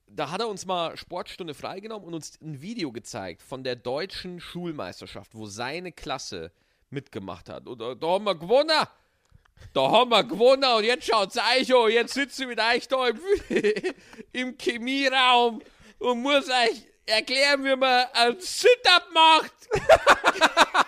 da hat er uns mal Sportstunde freigenommen und uns ein Video gezeigt von der deutschen Schulmeisterschaft, wo seine Klasse mitgemacht hat. Und äh, da haben wir gewonnen. Da haben wir gewonnen und jetzt schaut's euch an. Jetzt sitzt ihr mit euch da im, *laughs* im Chemieraum und muss euch erklären, wie man ein Sit-Up macht. *laughs*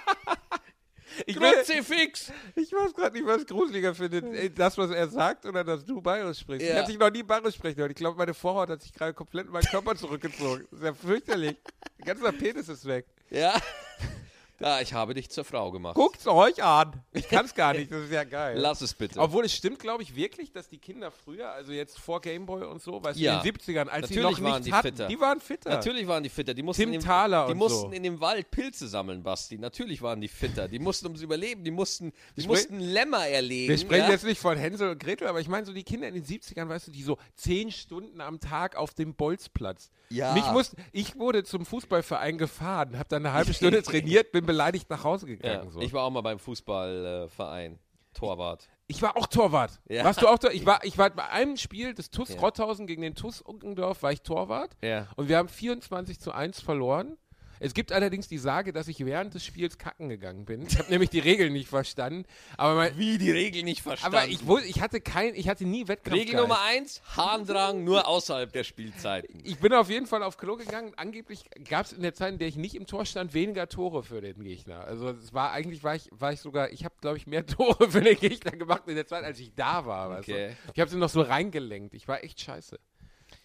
Ich, Kruzifix. ich weiß gerade nicht, was gruseliger findet. Das, was er sagt oder dass du bayerisch sprichst. Ich Ja. habe dich noch nie bayerisch sprechen hören. Ich glaube, meine Vorhaut hat sich gerade komplett in meinen Körper zurückgezogen. Das ist ja fürchterlich. Mein ganzer Penis ist weg. Ja. *laughs* Ja, ich habe dich zur Frau gemacht. Guckt's euch an. Ich kann's gar nicht. Das ist ja geil. *laughs* Lass es bitte. Obwohl es stimmt, glaube ich, wirklich, dass die Kinder früher, also jetzt vor Gameboy und so, weißt Ja. du, in den 70ern, als sie Natürlich noch waren nichts die hatten, fitter. die waren fitter. Natürlich waren die fitter. Die mussten, Tim in dem, Thaler die mussten so. in dem Wald Pilze sammeln, Basti. Natürlich waren die fitter. Die mussten ums Überleben. Die mussten, die mussten Lämmer erlegen. Wir sprechen ja? jetzt nicht von Hänsel und Gretel, aber ich meine so die Kinder in den 70ern, weißt du, die so zehn Stunden am Tag auf dem Bolzplatz. Ja. Mich muss, ich wurde zum Fußballverein gefahren, habe dann eine halbe *laughs* Stunde trainiert, bin beleidigt nach Hause Ja, gegangen. so. Ich war auch mal beim Fußballverein. Torwart. Ich war auch Torwart. Ja. Warst du auch Torwart? Ich war, ich war bei einem Spiel des TUS Ja. Rotthausen gegen den TUS Unkendorf, war ich Torwart. Ja. Und wir haben 24 zu 1 verloren. Es gibt allerdings die Sage, dass ich während des Spiels kacken gegangen bin. Ich habe nämlich die Regeln nicht verstanden. Aber, mein, Wie die Regel nicht verstanden. aber ich, ich hatte kein, ich hatte nie Wettkampf. Regel Nummer eins, Harndrang nur außerhalb der Spielzeiten. Ich bin auf jeden Fall auf Klo gegangen. Angeblich gab es in der Zeit, in der ich nicht im Tor stand, weniger Tore für den Gegner. Also es war eigentlich war ich, war ich sogar, ich habe glaube ich mehr *laughs* Tore für den Gegner gemacht in der Zeit, als ich da war. Okay. du? Ich habe sie noch so reingelenkt. Ich war echt scheiße.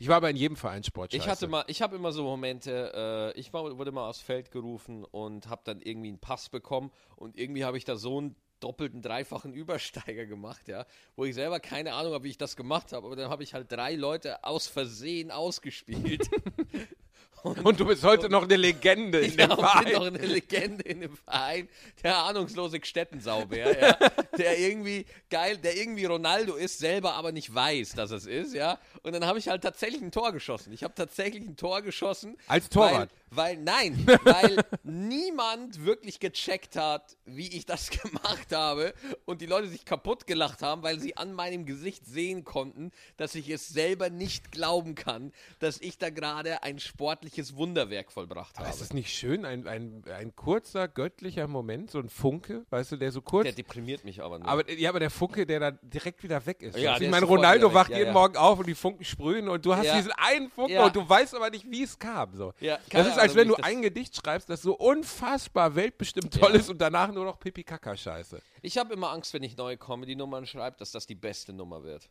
Ich war aber in jedem Vereinssport scheiße. Ich hatte mal, ich habe immer so Momente, äh, ich war, wurde mal aufs Feld gerufen und habe dann irgendwie einen Pass bekommen und irgendwie habe ich da so einen doppelten, dreifachen *laughs* Übersteiger gemacht, ja, wo ich selber keine Ahnung habe, wie ich das gemacht habe, aber dann habe ich halt drei Leute aus Versehen ausgespielt. *laughs* Und du bist heute noch eine Legende in *laughs* dem und bin Verein. noch eine Legende in dem Verein, der ahnungslose Gstettensaubär, *laughs* ja, der irgendwie geil, der irgendwie Ronaldo ist, selber aber nicht weiß, dass es ist, ja. Und dann habe ich halt tatsächlich ein Tor geschossen. Ich habe tatsächlich ein Tor geschossen. Als Torwart? Weil, weil nein, *laughs* weil niemand wirklich gecheckt hat, wie ich das *laughs* gemacht habe und die Leute sich kaputt gelacht haben, weil sie an meinem Gesicht sehen konnten, dass ich es selber nicht glauben kann, dass ich da gerade ein sportliches Wunderwerk vollbracht Aber habe. ist es nicht schön, ein, ein, ein kurzer göttlicher Moment, so ein Funke, weißt du, der so kurz. Der deprimiert mich aber nur. aber, ja, aber der Funke, der dann direkt wieder weg ist. Ja, ich meine, Ronaldo wacht ja, jeden ja. Morgen auf und die Funken sprühen und du hast diesen einen Funken und du weißt aber nicht, wie es kam. So. Das ist, als Ahnung, wenn du ein Gedicht schreibst, das so unfassbar weltbestimmt toll Ja. ist und danach nur noch Pipi-Kaka-Scheiße. ich habe immer Angst, wenn ich neue Comedy-Nummern schreibe, dass das die beste Nummer wird.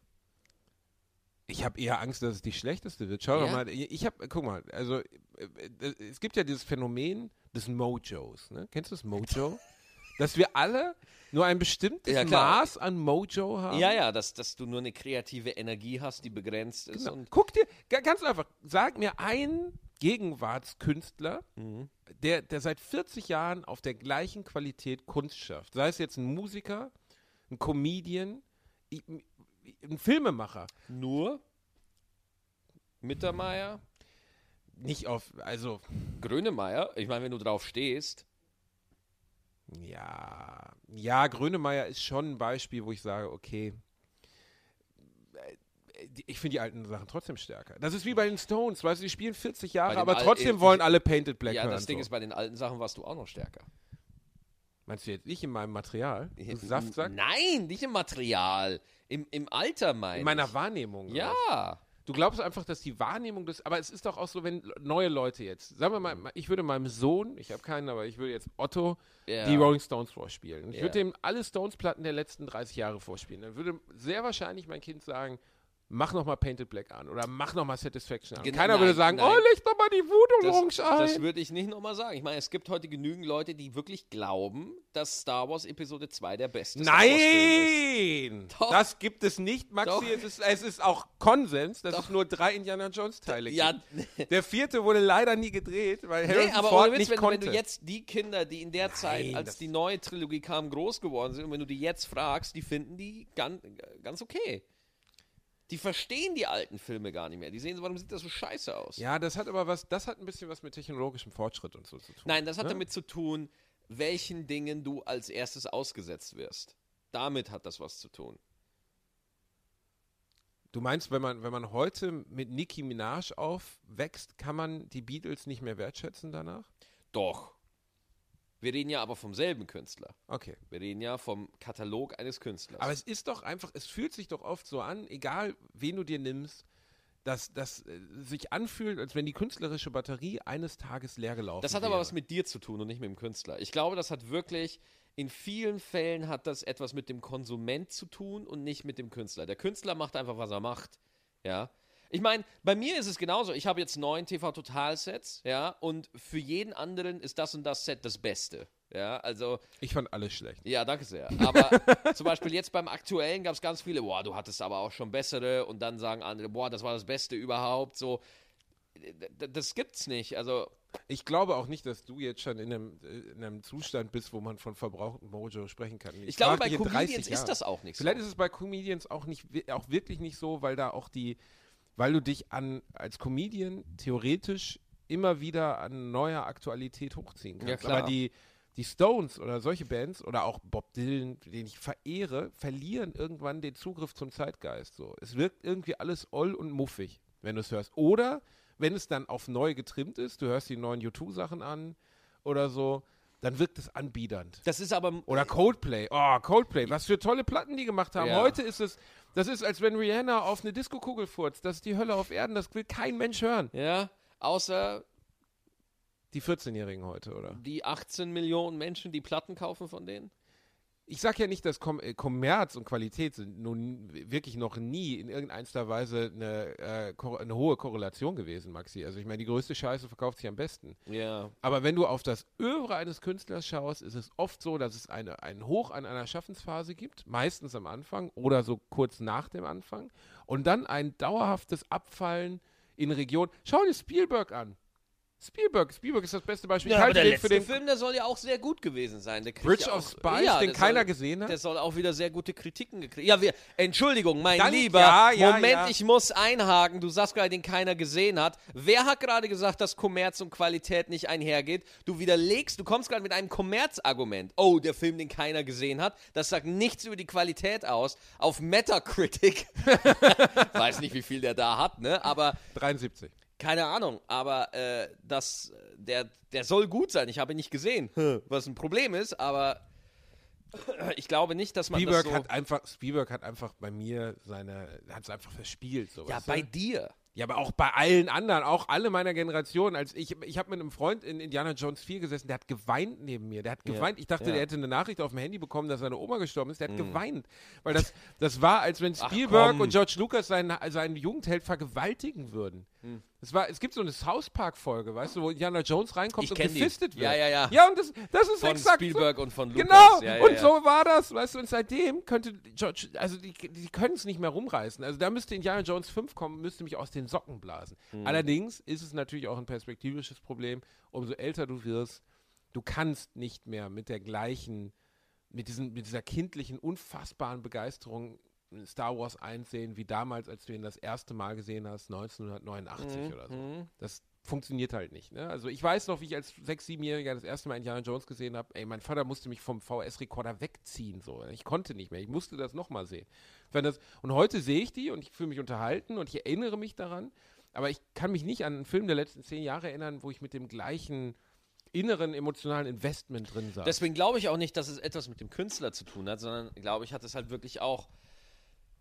Ich habe eher Angst, dass es die schlechteste wird. Schau Ja? doch mal, ich habe, guck mal, also äh, äh, es gibt ja dieses Phänomen des Mojos. Ne? Kennst du das Mojo? *laughs* dass wir alle nur ein bestimmtes Ja. Maß an Mojo haben. Ja, ja, dass, dass du nur eine kreative Energie hast, die begrenzt ist. Genau. Und Guck dir, ga- ganz einfach, sag mir einen Gegenwartskünstler, Mhm. der, der seit 40 Jahren auf der gleichen Qualität Kunst schafft. Sei es jetzt ein Musiker, ein Comedian, ein Filmemacher. nur Mittermeier, Nicht auf, also, Grönemeyer, ich meine, wenn du drauf stehst, ja, ja, Grönemeyer ist schon ein Beispiel, wo ich sage, okay, ich finde die alten Sachen trotzdem stärker. Das ist wie bei den Stones, weißt du, die spielen 40 Jahre, aber trotzdem wollen alle Painted Black ja, hören. das Ding so. ist, bei den alten Sachen warst du auch noch stärker. Meinst du jetzt ich in meinem Material? Du Saftsack? Nein, nicht im Material, im, im Alter, meine In meiner ich. Wahrnehmung. oder was? Ja, Du glaubst einfach, dass die Wahrnehmung des, aber es ist doch auch so, wenn neue Leute jetzt, sagen wir mal, ich würde meinem Sohn, ich habe keinen, aber ich würde jetzt Otto Ja. die Rolling Stones vorspielen. Und ich Ja. würde ihm alle Stones-Platten der letzten 30 Jahre vorspielen. Dann würde sehr wahrscheinlich mein Kind sagen, mach nochmal Painted Black an oder mach nochmal Satisfaction an. Genau, Keiner nein, würde sagen, nein. oh, leg doch mal die Voodoo Lounge Das, ein. das würde ich nicht nochmal sagen. Ich meine, es gibt heute genügend Leute, die wirklich glauben, dass Star Wars Episode 2 der beste Wars-Film ist. Nein! Doch. Das gibt es nicht, Maxi. Es ist, es ist auch Konsens, dass Doch. es nur drei Indiana Jones Teile Ja, gibt. Der vierte wurde leider nie gedreht, weil Harrison nee, aber Ford Witz, nicht wenn, konnte. wenn du jetzt die Kinder, die in der Zeit, Nein, als das- die neue Trilogie kam, groß geworden sind, und wenn du die jetzt fragst, die finden die ganz, ganz okay. Die verstehen die alten Filme gar nicht mehr. Die sehen so, warum sieht das so scheiße aus? ja, das hat aber was, das hat ein bisschen was mit technologischem Fortschritt und so zu tun. Nein, das hat Ne? damit zu tun, welchen Dingen du als erstes ausgesetzt wirst. Damit hat das was zu tun. Du meinst, wenn man, wenn man heute mit Nicki Minaj aufwächst, kann man die Beatles nicht mehr wertschätzen danach? Doch. Wir reden ja aber vom selben Künstler. Okay. Wir reden ja vom Katalog eines Künstlers. Aber es ist doch einfach, es fühlt sich doch oft so an, egal wen du dir nimmst, dass das äh, sich anfühlt, als wenn die künstlerische Batterie eines Tages leer gelaufen das hat wäre. aber was mit dir zu tun und nicht mit dem Künstler. Ich glaube, das hat wirklich, in vielen Fällen hat das etwas mit dem Konsument zu tun und nicht mit dem Künstler. Der Künstler macht einfach, was er macht. Ja. Ich meine, bei mir ist es genauso. Ich habe jetzt neun TV-Total-Sets, ja, und für jeden anderen ist das und das Set das Beste. Ja, also Ich fand alles schlecht. Ja, danke sehr. Aber *laughs* zum Beispiel jetzt beim aktuellen gab es ganz viele, boah, du hattest aber auch schon bessere und dann sagen andere, boah, das war das Beste überhaupt. So, das gibt's nicht. Also, Ich glaube auch nicht, dass du jetzt schon in einem, in einem Zustand bist, wo man von verbrauchtem Mojo sprechen kann. ich glaube, frag bei dich in 30 Comedians ist das auch nicht so. Vielleicht ist es bei Comedians auch nicht auch wirklich nicht so, weil da auch die, weil du dich an als Comedian theoretisch immer wieder an neuer Aktualität hochziehen kannst. Ja, klar. Aber die, die Stones oder solche Bands oder auch Bob Dylan, den ich verehre, verlieren irgendwann den Zugriff zum Zeitgeist. So. Es wirkt irgendwie alles oll und muffig, wenn du es hörst. Oder wenn es dann auf neu getrimmt ist, du hörst die neuen U2-Sachen an oder so, dann wirkt es anbiedernd. Das ist aber, Oder Coldplay. Oh, Coldplay. Was für tolle Platten die gemacht haben. Ja. Heute ist es, das ist, als wenn Rihanna auf eine Diskokugel furzt. Das ist die Hölle auf Erden. Das will kein Mensch hören. ja, außer Die 14-Jährigen heute, oder? die 18 Millionen Menschen, die Platten kaufen von denen. Ich sag ja nicht, dass Kom äh, Kommerz und Qualität sind nun wirklich noch nie in irgendeiner Weise eine, äh, eine hohe Korrelation gewesen, Maxi. Also ich meine, die größte Scheiße verkauft sich am besten. Ja. Aber wenn du auf das Övre eines Künstlers schaust, ist es oft so, dass es eine, einen Hoch an einer Schaffensphase gibt, meistens am Anfang oder so kurz nach dem Anfang, und dann ein dauerhaftes Abfallen in Regionen. Schau dir Spielberg an. Spielberg, Spielberg ist das beste Beispiel. ich halte den für den Film, der soll ja auch sehr gut gewesen sein. Der Bridge ja of Spies, ja, den der keiner soll, gesehen hat. Der soll auch wieder sehr gute Kritiken gekriegt. Ja, wir, Entschuldigung, mein Dann- Lieber. ja, ja, Moment, ja. ich muss einhaken. Du sagst gerade, den keiner gesehen hat. Wer hat gerade gesagt, dass Kommerz und Qualität nicht einhergeht? Du widerlegst, du kommst gerade mit einem Kommerzargument. Oh, der Film, den keiner gesehen hat. Das sagt nichts über die Qualität aus. Auf Metacritic. *laughs* Weiß nicht, wie viel der da hat, ne? Aber 73. keine Ahnung, aber äh, das, der, der soll gut sein. Ich habe ihn nicht gesehen, was ein Problem ist, aber *clears throat* ich glaube nicht, dass man Spielberg das so... hat einfach, Spielberg hat einfach bei mir seine, hat es einfach verspielt. So, ja, weißt du? bei dir. Ja, aber auch bei allen anderen, auch alle meiner Generation. Als ich ich habe mit einem Freund in Indiana Jones 4 gesessen, der hat geweint neben mir. Der hat Ja, geweint. Ich dachte, ja. Mhm. der hätte eine Nachricht auf dem Handy bekommen, dass seine Oma gestorben ist. Der hat geweint. Weil das, das war, als wenn Spielberg und George Lucas seinen, seinen Jugendheld vergewaltigen würden. Hm. Es, war, es gibt so eine South Park-Folge, weißt du, wo Indiana Jones reinkommt Ich und kenn die. gefistet wird. Ja, ja, ja. Ja, und das, das ist Von exakt Spielberg so. und von Lucas. Genau, Ja, ja, und ja. so war das, weißt du, und seitdem könnte George, also die, die können es nicht mehr rumreißen. Also da müsste Indiana Jones 5 kommen, müsste mich aus den Socken blasen. Hm. Allerdings ist es natürlich auch ein perspektivisches Problem, umso älter du wirst, du kannst nicht mehr mit der gleichen, mit, diesen, mit dieser kindlichen, unfassbaren Begeisterung Star Wars einsehen, wie damals, als du ihn das erste Mal gesehen hast, 1989 Mhm, oder so. Das funktioniert halt nicht. Ne? Also ich weiß noch, wie ich als sechs, siebenjähriger das erste Mal Indiana Jones gesehen habe. Ey, mein Vater musste mich vom VS-Rekorder wegziehen. So. Ich konnte nicht mehr. Ich musste das nochmal sehen. Wenn das, und heute sehe ich die und ich fühle mich unterhalten und ich erinnere mich daran. Aber ich kann mich nicht an einen Film der letzten zehn Jahre erinnern, wo ich mit dem gleichen inneren emotionalen Investment drin saß. Deswegen glaube ich auch nicht, dass es etwas mit dem Künstler zu tun hat, sondern glaube ich, hat es halt wirklich auch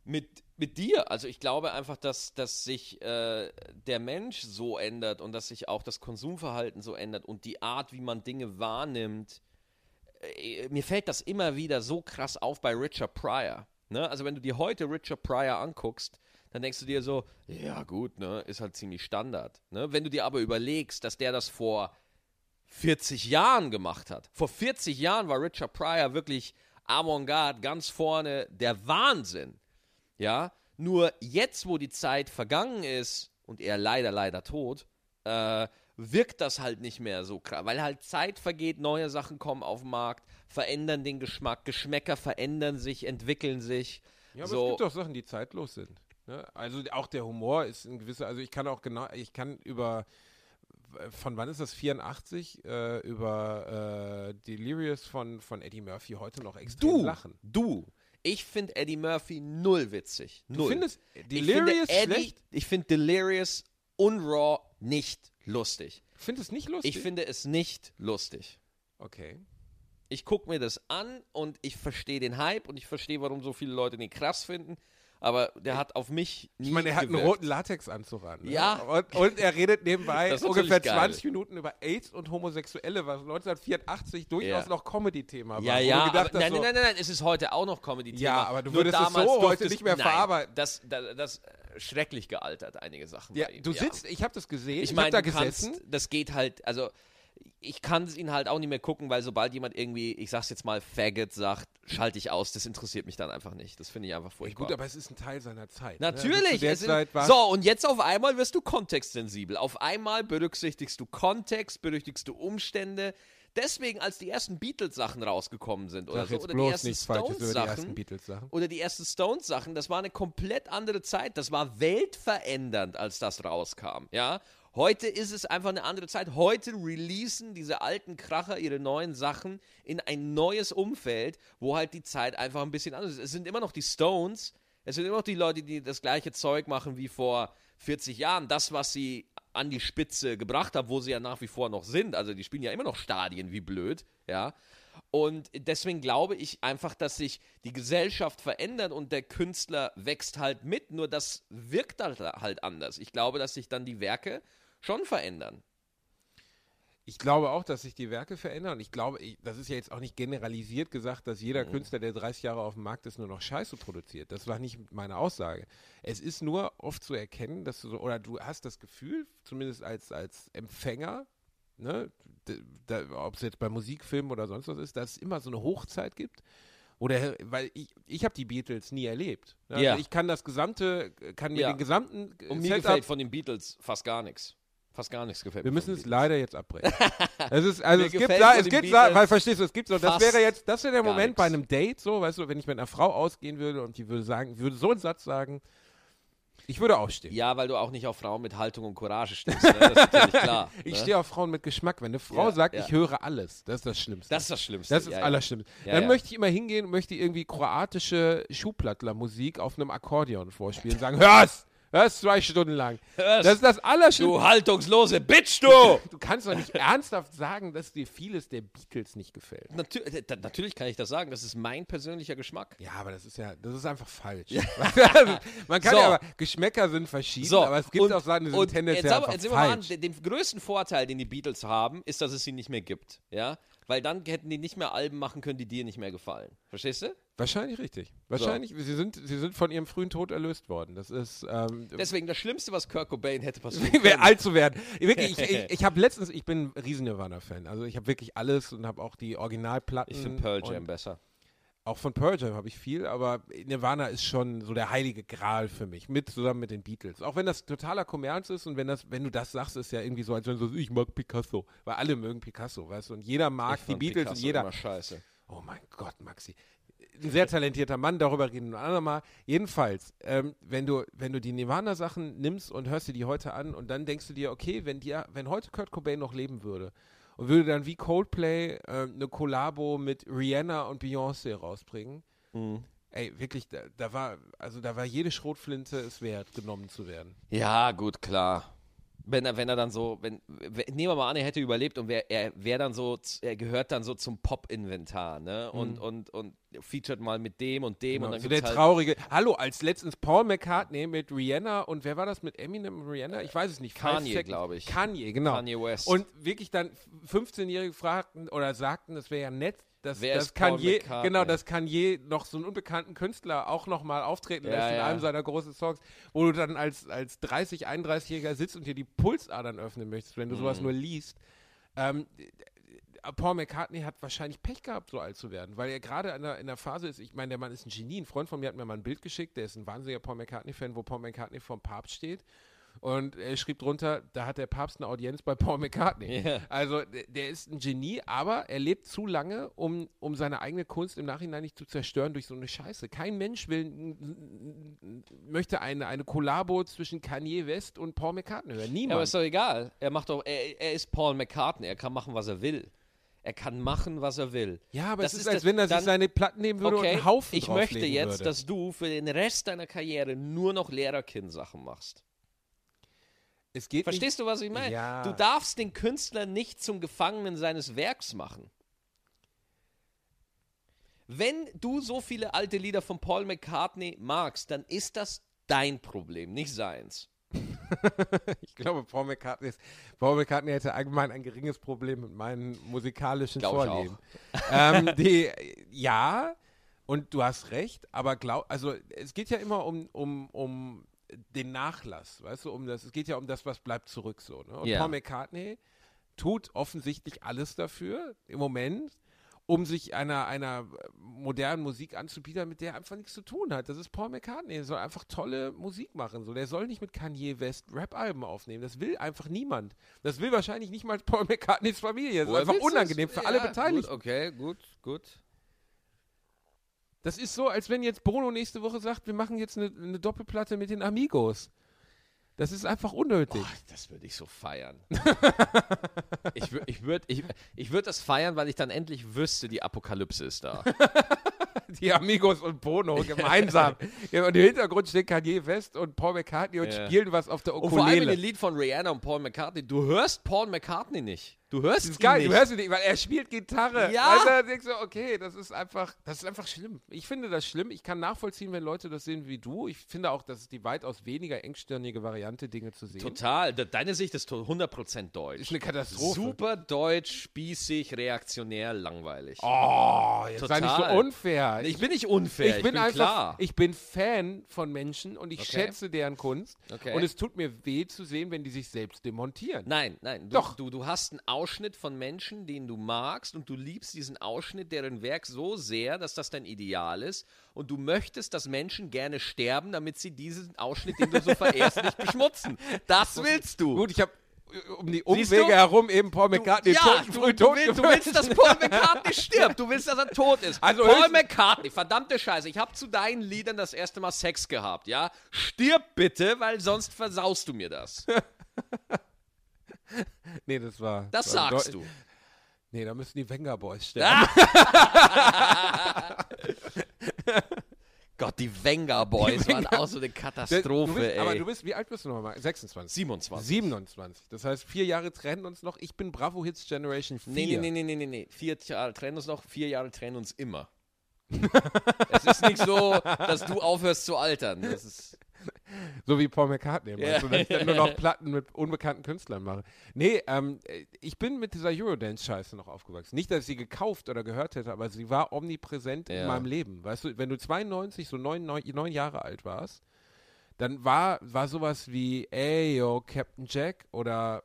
mit, mit dir. Also ich glaube einfach, dass, dass sich äh, der Mensch so ändert und dass sich auch das Konsumverhalten so ändert und die Art, wie man Dinge wahrnimmt. Äh, mir fällt das immer wieder so krass auf bei Richard Pryor. Ne? Also wenn du dir heute Richard Pryor anguckst, dann denkst du dir so, ja gut, ne, ist halt ziemlich Standard. Ne? Wenn du dir aber überlegst, dass der das vor 40 Jahren gemacht hat. Vor 40 Jahren war Richard Pryor wirklich Avantgarde, ganz vorne, der Wahnsinn. Ja, nur jetzt, wo die Zeit vergangen ist und er leider, leider tot, äh, wirkt das halt nicht mehr so krass, weil halt Zeit vergeht, neue Sachen kommen auf den Markt, verändern den Geschmack, Geschmäcker verändern sich, entwickeln sich. Ja, aber so. es gibt auch Sachen, die zeitlos sind. Ne? Also auch der Humor ist ein gewisser, also ich kann auch genau, ich kann über von wann ist das? 84 äh, über äh, Delirious von, von Eddie Murphy heute noch extrem Du, lachen. du, ich finde Eddie Murphy null witzig. Null. Du findest ich Delirious finde Eddie, schlecht? Ich finde Delirious und Raw nicht lustig. Findest es nicht lustig? Ich finde es nicht lustig. Okay. Ich gucke mir das an und ich verstehe den Hype und ich verstehe, warum so viele Leute den krass finden. Aber der hat auf mich nie Ich meine, er hat einen gewirkt. roten Latexanzug an. Ne? Ja. Und, und er redet nebenbei *laughs* ungefähr natürlich geil. 20 Minuten über AIDS und Homosexuelle, was 1984 durchaus Ja. noch Comedy-Thema war. Ja, ja, gedacht nein, so, nein, nein, nein, es ist heute auch noch Comedy-Thema. Ja, aber du würdest es so heute nicht mehr nein, verarbeiten. Das, das, das äh, schrecklich gealtert, einige Sachen. Ja, du sitzt, ich habe das gesehen, Ich ich, meine, habe da du kannst, gesessen. das geht halt, also ich kann es ihn halt auch nicht mehr gucken, weil sobald jemand irgendwie, ich sag's jetzt mal, Faggot sagt, schalte ich aus, das interessiert mich dann einfach nicht. Das finde ich einfach Ja, furchtbar. gut, aber es ist ein Teil seiner Zeit. ne? Also Natürlich. es sind, Zeit so, und jetzt auf einmal wirst du kontextsensibel. Auf einmal berücksichtigst du Kontext, berücksichtigst du Umstände. Deswegen, als die ersten Beatles-Sachen rausgekommen sind oder so, oder die ersten Stones-Sachen, oder die ersten Stones-Sachen, das war eine komplett andere Zeit. Das war weltverändernd, als das rauskam. Ja, heute ist es einfach eine andere Zeit. Heute releasen diese alten Kracher ihre neuen Sachen in ein neues Umfeld, wo halt die Zeit einfach ein bisschen anders ist. Es sind immer noch die Stones. Es sind immer noch die Leute, die das gleiche Zeug machen wie vor 40 Jahren. Das, was sie an die Spitze gebracht haben, wo sie ja nach wie vor noch sind. Also die spielen ja immer noch Stadien wie blöd, ja. Und deswegen glaube ich einfach, dass sich die Gesellschaft verändert und der Künstler wächst halt mit, nur das wirkt halt, halt anders. Ich glaube, dass sich dann die Werke schon verändern. Ich glaube auch, dass sich die Werke verändern. Ich glaube, ich, das ist ja jetzt auch nicht generalisiert gesagt, dass Mhm. jeder Künstler, der 30 Jahre auf dem Markt ist, nur noch Scheiße produziert. Das war nicht meine Aussage. Es ist nur oft zu erkennen, dass du so, oder du hast das Gefühl, zumindest als, als Empfänger, ne, ob es jetzt bei Musikfilmen oder sonst was ist, dass es immer so eine Hochzeit gibt. Oder, weil ich, ich habe die Beatles nie erlebt. Also Ja. Ich kann das gesamte, kann mir Ja. den gesamten Und mir Setup gefällt von den Beatles fast gar nichts. Fast gar nichts gefällt wir mir. müssen von es leider jetzt abbrechen. *laughs* es ist, also Mir es gibt, es gibt, weil verstehst du, es gibt so, das wäre jetzt, das wäre der Moment bei einem Date, so, weißt du, wenn ich mit einer Frau ausgehen würde und die würde sagen, würde so einen Satz sagen, ich würde aufstehen. Ja, weil du auch nicht auf Frauen mit Haltung und Courage stehst. Ne? Das ist natürlich klar. *laughs* Ich ne? stehe auf Frauen mit Geschmack. Wenn eine Frau Ja, sagt, ja. ich höre alles, das ist das Schlimmste. Das ist das Schlimmste. Das ist das ja. Allerschlimmste. Dann möchte ich immer hingehen und möchte irgendwie kroatische Schuhplattlermusik auf einem Akkordeon vorspielen und sagen, hör's! Hör's zwei Stunden lang. Hör's, Das ist das Allerschlimmste. du haltungslose Bitch, du! Du kannst doch nicht *laughs* ernsthaft sagen, dass dir vieles der Beatles nicht gefällt. Natür äh, natürlich kann ich das sagen. Das ist mein persönlicher Geschmack. Ja, aber das ist ja, das ist einfach falsch. *laughs* Man kann So. ja aber, Geschmäcker sind verschieden, aber es gibt und- auch Sachen, die sind tendenziell jetzt, aber, jetzt sehen wir mal an, falsch. den, den größten Vorteil, den die Beatles haben, ist, dass es sie nicht mehr gibt. Ja? Weil dann hätten die nicht mehr Alben machen können, die dir nicht mehr gefallen. Verstehst du? Wahrscheinlich richtig. Wahrscheinlich, sie, sind, sie sind von ihrem frühen Tod erlöst worden. Das ist, ähm, Deswegen das Schlimmste, was Kurt Cobain hätte passieren *laughs* wäre können. alt zu werden. Wirklich, ich, ich, *laughs* ich habe letztens, ich bin ein riesen Nirvana-Fan. Also ich habe wirklich alles und habe auch die Originalplatten. Ich finde Pearl Jam besser. Auch von Pearl Jam habe ich viel, aber Nirvana ist schon so der heilige Gral für mich, mit zusammen mit den Beatles. Auch wenn das totaler Kommerz ist und wenn das, wenn du das sagst, ist ja irgendwie so, als wenn du so, ich mag Picasso, weil alle mögen Picasso, weißt du, und jeder mag Ich die Beatles Picasso und jeder. Immer scheiße. Oh mein Gott, Maxi. Ein sehr talentierter Mann, darüber reden wir ein andermal. Jedenfalls, ähm, wenn du, wenn du die Nirvana-Sachen nimmst und hörst dir die heute an und dann denkst du dir, okay, wenn dir, wenn heute Kurt Cobain noch leben würde und würde dann wie Coldplay ähm, eine Kollabo mit Rihanna und Beyoncé rausbringen, Mhm. ey, wirklich, da, da war, also da war jede Schrotflinte es wert, genommen zu werden. Ja, gut, klar. Wenn er, wenn er dann so, wenn, wenn nehmen wir mal an, er hätte überlebt und wär, er wäre dann so, er gehört dann so zum Pop-Inventar, ne? Und, und, und featured mal mit dem und dem Genau, und dann so der halt, traurige. Hallo, als letztens Paul McCartney mit Rihanna und wer war das mit Eminem und Rihanna? Ich weiß es nicht. Kanye, Seconds- glaub ich. Kanye, genau. Kanye West. Und wirklich dann 15-Jährige fragten oder sagten, es wäre ja nett, dass ist Paul Kanye, McCartney? genau, dass Kanye noch so einen unbekannten Künstler auch noch mal auftreten Ja, lässt in ja. einem seiner großen Songs, wo du dann als, als 30, 31-Jähriger sitzt und dir die Pulsadern öffnen möchtest, wenn du sowas Mhm. nur liest. Ähm, Paul McCartney hat wahrscheinlich Pech gehabt, so alt zu werden, weil er gerade in der, in der Phase ist, ich meine, der Mann ist ein Genie. Ein Freund von mir hat mir mal ein Bild geschickt, der ist ein wahnsinniger Paul McCartney-Fan, wo Paul McCartney vom Papst steht. Und er schrieb drunter, da hat der Papst eine Audienz bei Paul McCartney. Ja. Also der, ist ein Genie, aber er lebt zu lange, um, um seine eigene Kunst im Nachhinein nicht zu zerstören durch so eine Scheiße. Kein Mensch will, möchte eine, eine Kollabo zwischen Kanye West und Paul McCartney hören. Ja, Niemand. aber ist doch egal. Er macht doch, er, er ist Paul McCartney, er kann machen, was er will. Er kann machen, was er will. ja, aber das es ist, ist als wenn er sich dann- seine Platten nehmen würde und Okay, einen Haufen ich möchte jetzt, würde. dass du für den Rest deiner Karriere nur noch Lehrerkind-Sachen machst. Es geht Verstehst du, was ich meine? Ja. Du darfst den Künstler nicht zum Gefangenen seines Werks machen. Wenn du so viele alte Lieder von Paul McCartney magst, dann ist das dein Problem, nicht seins. nicht. *laughs* Ich glaube, Paul McCartney, ist, Paul McCartney hätte allgemein ein geringes Problem mit meinen musikalischen Glaub ich Vorlieben. ähm, die, ja, und du hast recht, aber glaub, also es geht ja immer um, um, um den Nachlass, weißt du, um das, es geht ja um das, was bleibt zurück so. Ne? Und Ja. Paul McCartney tut offensichtlich alles dafür im Moment, um sich einer, einer modernen Musik anzubieten, mit der er einfach nichts zu tun hat. Das ist Paul McCartney. Er soll einfach tolle Musik machen. So. Der soll nicht mit Kanye West Rap-Alben aufnehmen. Das will einfach niemand. Das will wahrscheinlich nicht mal *laughs* Paul McCartneys Familie. Das ist einfach unangenehm für alle Beteiligten. Gut, okay, gut, gut. Das ist so, als wenn jetzt Bono nächste Woche sagt, wir machen jetzt eine, eine Doppelplatte mit den Amigos. Das ist einfach unnötig. Boah, das würde ich so feiern. *laughs* ich wür- ich würde ich, ich würd das feiern, weil ich dann endlich wüsste, die Apokalypse ist da. *laughs* Die Amigos und Bono *laughs* gemeinsam. ja, und im Hintergrund steht Kanye West und Paul McCartney und Ja. spielen was auf der Und vor allem in Ukulele. dem Lied von Rihanna und Paul McCartney. Du hörst Paul McCartney nicht. Du hörst ihn geil, nicht. du hörst ihn nicht, weil er spielt Gitarre. Ja. Weißt du, denkst du, okay, das ist einfach, das ist einfach schlimm. Ich finde das schlimm. Ich kann nachvollziehen, wenn Leute das sehen wie du. Ich finde auch, das ist die weitaus weniger engstirnige Variante, Dinge zu sehen. Total. De- Deine Sicht ist to- 100% deutsch. Ist eine Katastrophe. Super deutsch, spießig, reaktionär, langweilig. Oh, jetzt sei nicht so Total. unfair. ich bin nicht unfair, ich bin, einfach, klar. ich bin Fan von Menschen und ich Okay. schätze deren Kunst. Okay. Und es tut mir weh zu sehen, wenn die sich selbst demontieren. Nein, nein. Du, Doch. Du, du hast einen Ausschnitt von Menschen, den du magst und du liebst diesen Ausschnitt, deren Werk so sehr, dass das dein Ideal ist und du möchtest, dass Menschen gerne sterben, damit sie diesen Ausschnitt, den du so verehrst, nicht beschmutzen. Das willst du. Gut, ich habe um die du? Umwege herum eben Paul McCartney ja, tot, du, früh du, tot willst, du willst, dass Paul McCartney stirbt. Du willst, dass er tot ist. Also Paul McCartney, verdammte Scheiße. Ich habe zu deinen Liedern das erste Mal Sex gehabt, ja? Stirb bitte, weil sonst versaust du mir das. *laughs* *laughs* Nee, das war. Das war sagst du. Nee, da müssen die Wenger Boys *laughs* sterben. *laughs* Gott, die Venga Boys waren auch so eine Katastrophe, bist, ey. aber du bist, wie alt bist du nochmal? 26. 27. 27. Das heißt, vier Jahre trennen uns noch. Ich bin Bravo Hits Generation 4. Nee, nee, nee, nee, nee, nee, nee. Vier Jahre trennen uns noch, vier Jahre trennen uns immer. es ist nicht so, dass du aufhörst zu altern. Das ist, So wie Paul McCartney. Meinst du, wenn ich dann nur noch *laughs* Platten mit unbekannten Künstlern mache. Nee, ähm, äh, ich bin mit dieser Eurodance-Scheiße noch aufgewachsen. Nicht, dass ich sie gekauft oder gehört hätte, aber sie war omnipräsent in Ja. meinem Leben. Weißt du, wenn du 92, so neun, neun, neun Jahre alt warst, dann war, war sowas wie, ey, yo, Captain Jack oder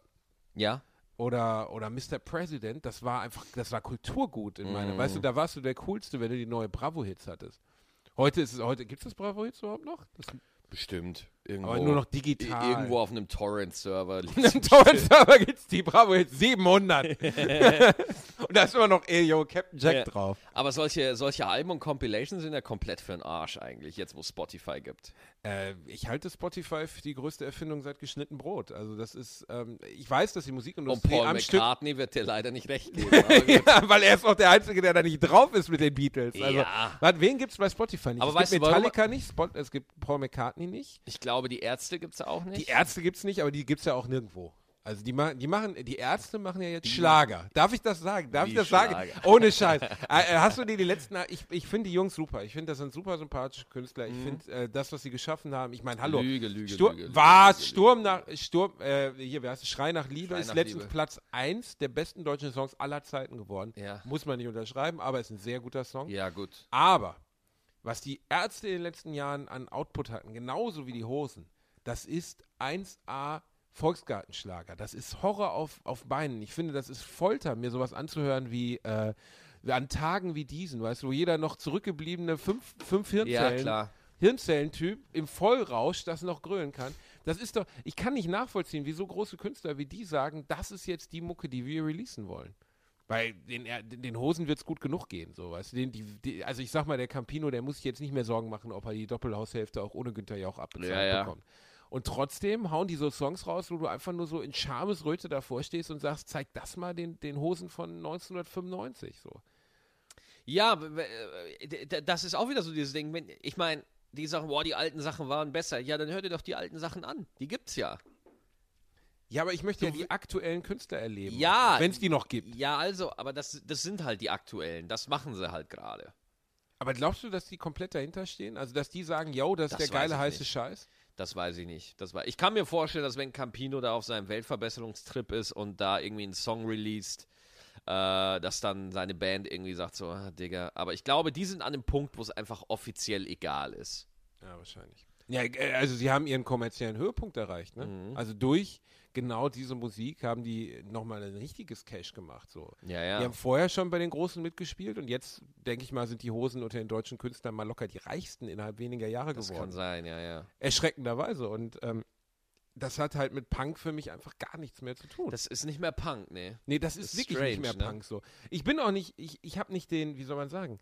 ja. oder, oder Mr. President, das war einfach, das war Kulturgut in meiner. Mhm. Weißt du, da warst du der Coolste, wenn du die neue Bravo-Hits hattest. Heute ist es, heute, gibt es das Bravo-Hits überhaupt noch? Das, Bestimmt. Irgendwo, aber nur noch digital. Irgendwo auf einem Torrent-Server. Im Torrent-Server gibt es die Bravo-Hits *laughs* 700. und da ist immer noch, ey, yo, Captain Jack Ja. drauf. Aber solche, solche Alben und Compilations sind ja komplett für den Arsch eigentlich, jetzt wo es Spotify gibt. Äh, ich halte Spotify für die größte Erfindung seit geschnitten Brot. Also das ist, ähm, ich weiß, dass die Und Musikindustrie Paul am Stück McCartney wird dir leider nicht recht geben. *laughs* ja, weil er ist auch der Einzige, der da nicht drauf ist mit den Beatles. Also, Ja. wen gibt es bei Spotify nicht? Aber es weißt gibt du, Metallica nicht, Spot, es gibt Paul McCartney McCartney nicht. Ich glaube, die Ärzte gibt es auch nicht. Die Ärzte gibt es nicht, aber die gibt es ja auch nirgendwo. Also die, ma die machen, die Ärzte machen ja jetzt Schlager. Darf ich das sagen? Darf ich das Schlager? sagen? Ohne Scheiß. äh, äh, hast du die, die letzten, ich, ich finde die Jungs super. Ich finde, das sind super sympathische Künstler. Ich finde, äh, das, was sie geschaffen haben, ich meine, hallo. Mhm. Lüge, Lüge, Stur Lüge, Lüge, was? Lüge, Sturm nach, Sturm, äh, hier, wer heißt es? Schrei nach Liebe Schrei ist nach letztens Liebe. Platz 1 der besten deutschen Songs aller Zeiten geworden. Ja. Muss man nicht unterschreiben, aber ist ein sehr guter Song. Ja, gut. Aber was die Ärzte in den letzten Jahren an Output hatten, genauso wie die Hosen, das ist 1A Volksgartenschlager. Das ist Horror auf, auf Beinen. Ich finde, das ist Folter, mir sowas anzuhören wie äh, an Tagen wie diesen, weißt du, wo jeder noch zurückgebliebene fünf, fünf Ja, Hirnzellen, klar. Hirnzellentyp im Vollrausch das noch grölen kann. Das ist doch, ich kann nicht nachvollziehen, wie so große Künstler wie die sagen, das ist jetzt die Mucke, die wir releasen wollen. Weil den, den Hosen wird es gut genug gehen, so weißt du. Den, die, die, also ich sag mal, der Campino, der muss sich jetzt nicht mehr Sorgen machen, ob er die Doppelhaushälfte auch ohne Günther Jauch abbezahlt Ja, ja. bekommt. Und trotzdem hauen die so Songs raus, wo du einfach nur so in Schamesröte davor stehst und sagst, zeig das mal den, den Hosen von 1995. So. Ja, äh, das ist auch wieder so dieses Ding. Wenn, ich meine, die sagen, boah, die alten Sachen waren besser. Ja, dann hört ihr doch die alten Sachen an. Die gibt's ja. Ja, aber ich möchte ja die aktuellen Künstler erleben. Ja. Wenn es die noch gibt. Ja, also, aber das, das sind halt die aktuellen. Das machen sie halt gerade. Aber glaubst du, dass die komplett dahinter stehen? Also, dass die sagen, yo, das, Das ist der geile heiße nicht. Scheiß? Das weiß ich nicht. Das war, ich kann mir vorstellen, dass wenn Campino da auf seinem Weltverbesserungstrip ist und da irgendwie einen Song released, äh, dass dann seine Band irgendwie sagt so, ah, Digga. Aber ich glaube, die sind an dem Punkt, wo es einfach offiziell egal ist. Ja, wahrscheinlich. Ja, äh, also sie haben ihren kommerziellen Höhepunkt erreicht, ne? Mhm. Also durch genau diese Musik haben die nochmal ein richtiges Cash gemacht, so. Ja, Die ja. haben vorher schon bei den Großen mitgespielt und jetzt, denke ich mal, sind die Hosen unter den deutschen Künstlern mal locker die reichsten innerhalb weniger Jahre Das geworden. kann sein, ja, ja. Erschreckenderweise. Und ähm, das hat halt mit Punk für mich einfach gar nichts mehr zu tun. Das ist nicht mehr Punk, ne? Nee, das ist ist wirklich strange, nicht mehr ne? Punk so. Ich bin auch nicht, ich, ich habe nicht den, wie soll man sagen,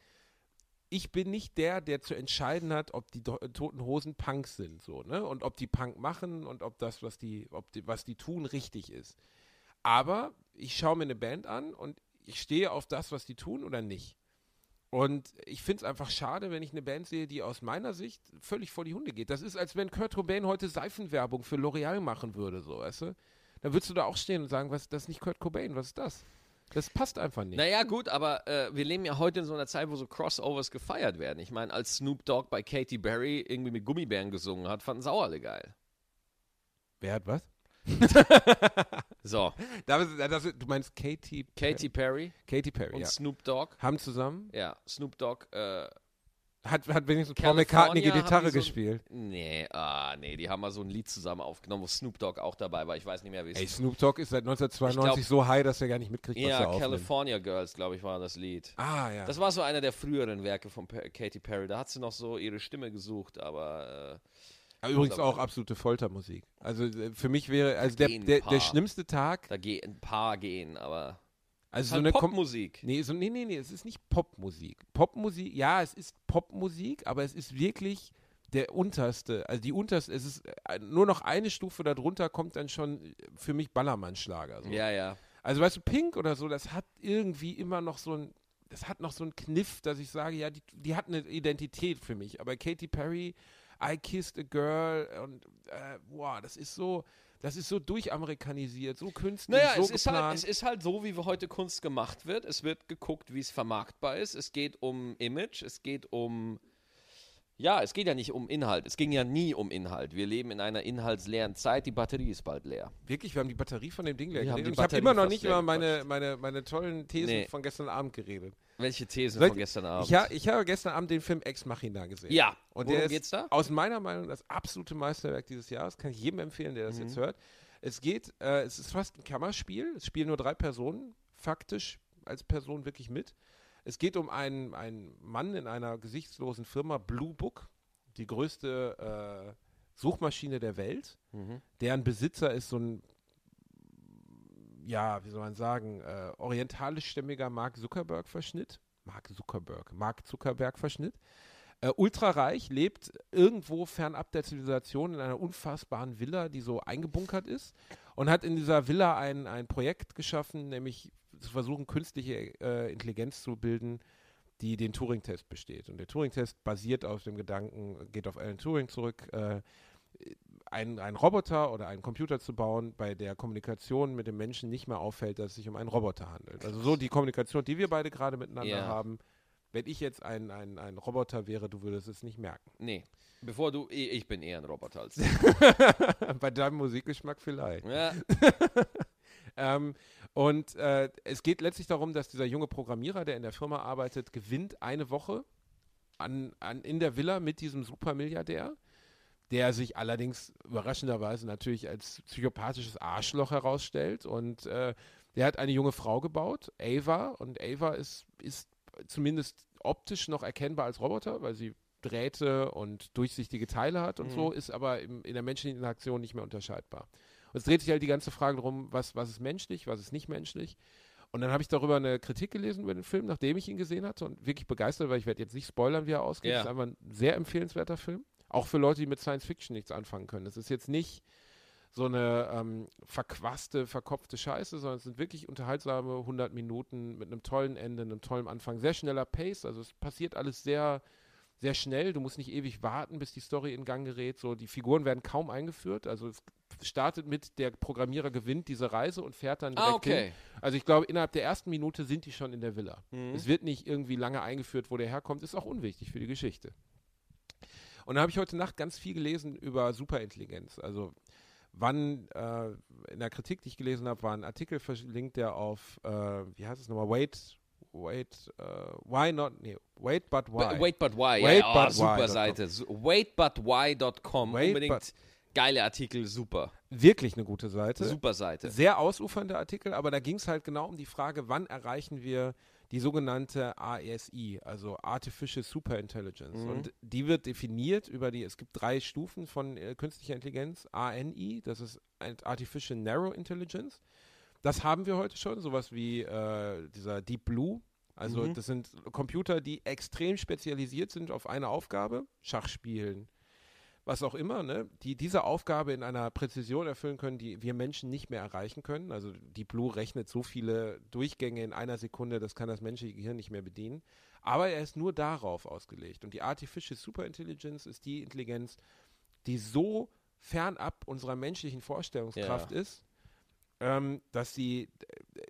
ich bin nicht der, der zu entscheiden hat, ob die Do Toten Hosen Punks sind, so, ne? Und ob die Punk machen und ob das, was die, ob die, was die tun, richtig ist. Aber ich schaue mir eine Band an und ich stehe auf das, was die tun oder nicht. Und ich finde es einfach schade, wenn ich eine Band sehe, die aus meiner Sicht völlig vor die Hunde geht. Das ist, als wenn Kurt Cobain heute Seifenwerbung für L'Oreal machen würde, so, weißt du? Da würdest du da auch stehen und sagen, was, das ist nicht Kurt Cobain, was ist das? Das passt einfach nicht. Naja, gut, aber äh, wir leben ja heute in so einer Zeit, wo so Crossovers gefeiert werden. Ich meine, als Snoop Dogg bei Katy Perry irgendwie mit Gummibären gesungen hat, fanden alle geil. Wer hat was? *laughs* So, Das, das, du meinst Katy, Katy Perry Katy Perry, und ja. Snoop Dogg. Haben zusammen? Ja, Snoop Dogg, äh, Hat, hat wenigstens Paul McCartney die Gitarre so- gespielt. nee, ah, nee, die haben mal so ein Lied zusammen aufgenommen, wo Snoop Dogg auch dabei war. Ich weiß nicht mehr, wie es Ey, Snoop Dogg ist seit 1992 Ich so high, dass er gar nicht mitkriegt, was er Ja, aufnimmt. California Girls, glaube ich, war das Lied. Ah, ja. Das war so einer der früheren Werke von Per- Katy Perry. Da hat sie noch so ihre Stimme gesucht, aber Aber übrigens auch absolute Foltermusik. Also äh, für mich wäre, also der, der, der schlimmste Tag, äh, da gehen ein paar gehen, aber also so halt eine Kom Popmusik. Nee, so, nee, nee, nee, es ist nicht Popmusik. Popmusik, ja, es ist Popmusik, aber es ist wirklich der unterste, also die unterste, es ist äh, nur noch eine Stufe darunter kommt dann schon äh, für mich Ballermann-Schlager. So. Ja, ja. Also weißt du, Pink oder so, das hat irgendwie immer noch so ein, das hat noch so einen Kniff, dass ich sage, ja, die, die hat eine Identität für mich. Aber Katy Perry, I Kissed a Girl und äh, boah, das ist so, das ist so durchamerikanisiert, so künstlich, Naja, so es, ist halt, geplant. es ist halt so, wie heute Kunst gemacht wird. Es wird geguckt, wie es vermarktbar ist. Es geht um Image, es geht um. Ja, es geht ja nicht um Inhalt. Es ging ja nie um Inhalt. Wir leben in einer inhaltsleeren Zeit. Die Batterie ist bald leer. Wirklich, wir haben die Batterie von dem Ding leer Wir geredet. Ich habe immer noch nicht über meine, meine, meine tollen Thesen Nee. von gestern Abend geredet. Welche Thesen Sollt- von gestern Abend? Ich, ha, ich habe gestern Abend den Film Ex Machina gesehen. ja. Und Worum der ist geht's da? aus meiner Meinung das absolute Meisterwerk dieses Jahres. Kann ich jedem empfehlen, der das Mhm. jetzt hört. Es geht, äh, es ist fast ein Kammerspiel. Es spielen nur drei Personen faktisch als Person wirklich mit. Es geht um einen, einen Mann in einer gesichtslosen Firma, Blue Book, die größte äh, Suchmaschine der Welt. Mhm. Deren Besitzer ist so ein, ja, wie soll man sagen, äh, orientalischstämmiger Mark Zuckerberg-Verschnitt. Mark Zuckerberg, Mark Zuckerberg-Verschnitt. Äh, ultrareich, lebt irgendwo fernab der Zivilisation in einer unfassbaren Villa, die so eingebunkert ist und hat in dieser Villa ein, ein Projekt geschaffen, nämlich zu versuchen, künstliche äh, Intelligenz zu bilden, die den Turing-Test besteht. Und der Turing-Test basiert auf dem Gedanken, geht auf Alan Turing zurück, äh, einen, einen Roboter oder einen Computer zu bauen, bei der Kommunikation mit dem Menschen nicht mehr auffällt, dass es sich um einen Roboter handelt. Also so die Kommunikation, die wir beide gerade miteinander Ja. haben. Wenn ich jetzt ein, ein, ein Roboter wäre, du würdest es nicht merken. Nee. Bevor du, ich bin eher ein Roboter als du. *laughs* bei deinem Musikgeschmack vielleicht. ja. *laughs* Ähm, und äh, es geht letztlich darum, dass dieser junge Programmierer, der in der Firma arbeitet, gewinnt eine Woche an, an, in der Villa mit diesem Supermilliardär, der sich allerdings überraschenderweise natürlich als psychopathisches Arschloch herausstellt. Und äh, der hat eine junge Frau gebaut, Ava, und Ava ist, ist zumindest optisch noch erkennbar als Roboter, weil sie Drähte und durchsichtige Teile hat und Mhm. so, ist aber im, in der menschlichen Interaktion nicht mehr unterscheidbar. Und es dreht sich halt die ganze Frage darum, was, was ist menschlich, was ist nicht menschlich. Und dann habe ich darüber eine Kritik gelesen über den Film, nachdem ich ihn gesehen hatte und wirklich begeistert, weil ich werde jetzt nicht spoilern, wie er ausgeht. Ja. Es ist einfach ein sehr empfehlenswerter Film. Auch für Leute, die mit Science Fiction nichts anfangen können. Es ist jetzt nicht so eine ähm, verquaste, verkopfte Scheiße, sondern es sind wirklich unterhaltsame 100 Minuten mit einem tollen Ende, einem tollen Anfang, sehr schneller Pace. Also es passiert alles sehr, sehr schnell. Du musst nicht ewig warten, bis die Story in Gang gerät. So, die Figuren werden kaum eingeführt. Also es startet mit, der Programmierer gewinnt diese Reise und fährt dann direkt Ah, okay. hin. Also ich glaube, innerhalb der ersten Minute sind die schon in der Villa. Mhm. Es wird nicht irgendwie lange eingeführt, wo der herkommt. Ist auch unwichtig für die Geschichte. Und da habe ich heute Nacht ganz viel gelesen über Superintelligenz. Also wann äh, in der Kritik, die ich gelesen habe, war ein Artikel verlinkt, der auf, äh, wie heißt es nochmal, Wait, Wait, äh, Why Not, nee, Wait But Why. Wait but why. Wait ja, but super. Seite. Waitbutwhy.com. Wait Unbedingt but- geile Artikel, super. Wirklich eine gute Seite. Super Seite. Sehr ausufernde Artikel, aber da ging es halt genau um die Frage, wann erreichen wir die sogenannte ASI, also Artificial Superintelligence. Mhm. Und die wird definiert über die, es gibt drei Stufen von äh, künstlicher Intelligenz. ANI, das ist Artificial Narrow Intelligence. Das haben wir heute schon, sowas wie äh, dieser Deep Blue. Also Mhm. das sind Computer, die extrem spezialisiert sind auf eine Aufgabe, Schachspielen, was auch immer, ne, die diese Aufgabe in einer Präzision erfüllen können, die wir Menschen nicht mehr erreichen können. Also die Blue rechnet so viele Durchgänge in einer Sekunde, das kann das menschliche Gehirn nicht mehr bedienen. Aber er ist nur darauf ausgelegt. Und die Artificial Superintelligence ist die Intelligenz, die so fernab unserer menschlichen Vorstellungskraft ist, ähm, dass sie,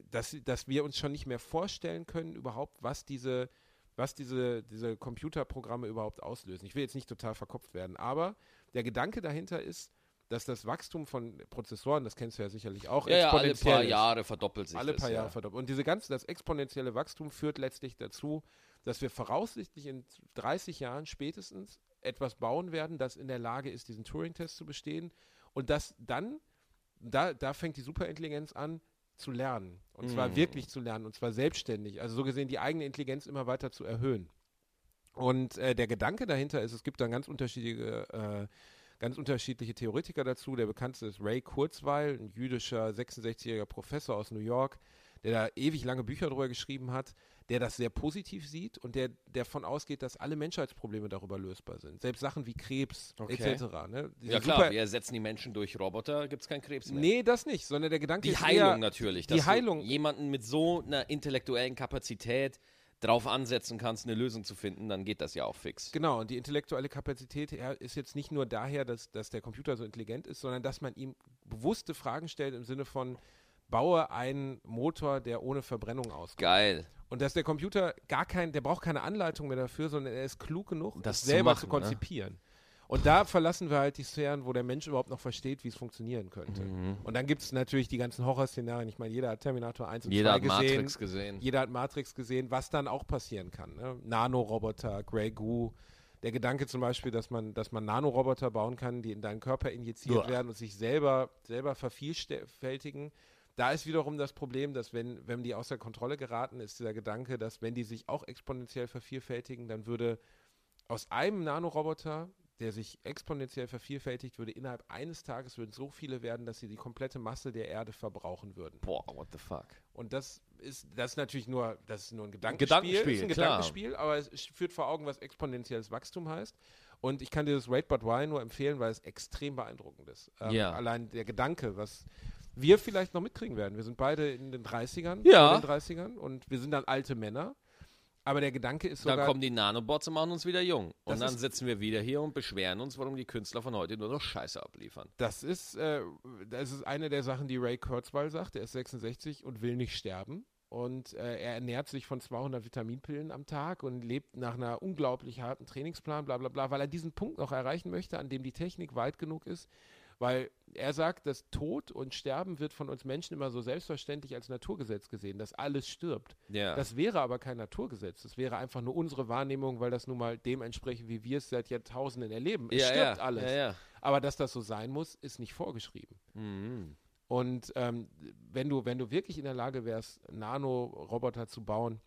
dass, sie- dass wir uns schon nicht mehr vorstellen können, überhaupt, was diese, was diese, diese Computerprogramme überhaupt auslösen. Ich will jetzt nicht total verkopft werden, aber der Gedanke dahinter ist, dass das Wachstum von Prozessoren, das kennst du ja sicherlich auch, Ja, ja, alle exponentiell paar ist. Jahre verdoppelt sich Alle das. paar Jahre ja. verdoppelt. Und diese ganze, das exponentielle Wachstum führt letztlich dazu, dass wir voraussichtlich in 30 Jahren spätestens etwas bauen werden, das in der Lage ist, diesen Turing-Test zu bestehen. Und das dann, da, da fängt die Superintelligenz an zu lernen. Und zwar Mm. wirklich zu lernen. Und zwar selbstständig. Also so gesehen die eigene Intelligenz immer weiter zu erhöhen. Und äh, der Gedanke dahinter ist, es gibt dann ganz unterschiedliche, äh, ganz unterschiedliche Theoretiker dazu. Der bekannteste ist Ray Kurzweil, ein jüdischer 66-jähriger Professor aus New York, der da ewig lange Bücher drüber geschrieben hat, der das sehr positiv sieht und der davon ausgeht, dass alle Menschheitsprobleme darüber lösbar sind. Selbst Sachen wie Krebs Okay. etc. Ne? Ja klar, super- wir ersetzen die Menschen durch Roboter, gibt es keinen Krebs mehr. Nee, das nicht, sondern der Gedanke Die ist Heilung eher, natürlich. die dass Heilung- Du jemanden mit so einer intellektuellen Kapazität drauf ansetzen kannst, eine Lösung zu finden, dann geht das ja auch fix. Genau, und die intellektuelle Kapazität ist jetzt nicht nur daher, dass, dass der Computer so intelligent ist, sondern dass man ihm bewusste Fragen stellt im Sinne von, baue einen Motor, der ohne Verbrennung auskommt. Geil. Und dass der Computer gar kein, der braucht keine Anleitung mehr dafür, sondern er ist klug genug, Das zu selber machen, zu ne? konzipieren. Und da verlassen wir halt die Sphären, wo der Mensch überhaupt noch versteht, wie es funktionieren könnte. Mhm. Und dann gibt es natürlich die ganzen Horrorszenarien. Ich meine, jeder hat Terminator 1 und Jeder 2 hat gesehen. Matrix gesehen. Jeder hat Matrix gesehen, was dann auch passieren kann. Ne? Nanoroboter, Grey Goo. Der Gedanke zum Beispiel, dass man, dass man Nanoroboter bauen kann, die in deinen Körper injiziert Uah. werden und sich selber, selber vervielfältigen. Da ist wiederum das Problem, dass wenn, wenn die außer Kontrolle geraten, ist dieser Gedanke, dass wenn die sich auch exponentiell vervielfältigen, dann würde aus einem Nanoroboter, der sich exponentiell vervielfältigt, würde innerhalb eines Tages würden so viele werden, dass sie die komplette Masse der Erde verbrauchen würden. Boah, what the fuck. Und das ist, das ist natürlich nur, das ist nur ein Gedankenspiel. Gedankenspiel, ist ein klar. Gedankenspiel, aber es führt vor Augen, was exponentielles Wachstum heißt. Und ich kann dir das Wait But Why nur empfehlen, weil es extrem beeindruckend ist. Ähm, Ja. Allein der Gedanke, was wir vielleicht noch mitkriegen werden. Wir sind beide in den 30ern, Ja. in den 30ern und wir sind dann alte Männer. Aber der Gedanke ist Dann sogar, kommen die Nanobots und machen uns wieder jung. Und dann sitzen wir wieder hier und beschweren uns, warum die Künstler von heute nur noch Scheiße abliefern. das ist, äh, das ist eine der Sachen, die Ray Kurzweil sagt. Er ist 66 und will nicht sterben. Und äh, er ernährt sich von 200 Vitaminpillen am Tag und lebt nach einer unglaublich harten Trainingsplan, bla bla bla, weil er diesen Punkt noch erreichen möchte, an dem die Technik weit genug ist. Weil er sagt, dass Tod und Sterben wird von uns Menschen immer so selbstverständlich als Naturgesetz gesehen, dass alles stirbt. Ja. Das wäre aber kein Naturgesetz. Das wäre einfach nur unsere Wahrnehmung, weil das nun mal dem entspricht, wie wir es seit Jahrtausenden erleben. Es ja, stirbt ja. alles. Aber dass das so sein muss, ist nicht vorgeschrieben. Mhm. Und ähm, wenn, du, wenn du wirklich in der Lage wärst, Nanoroboter zu bauen,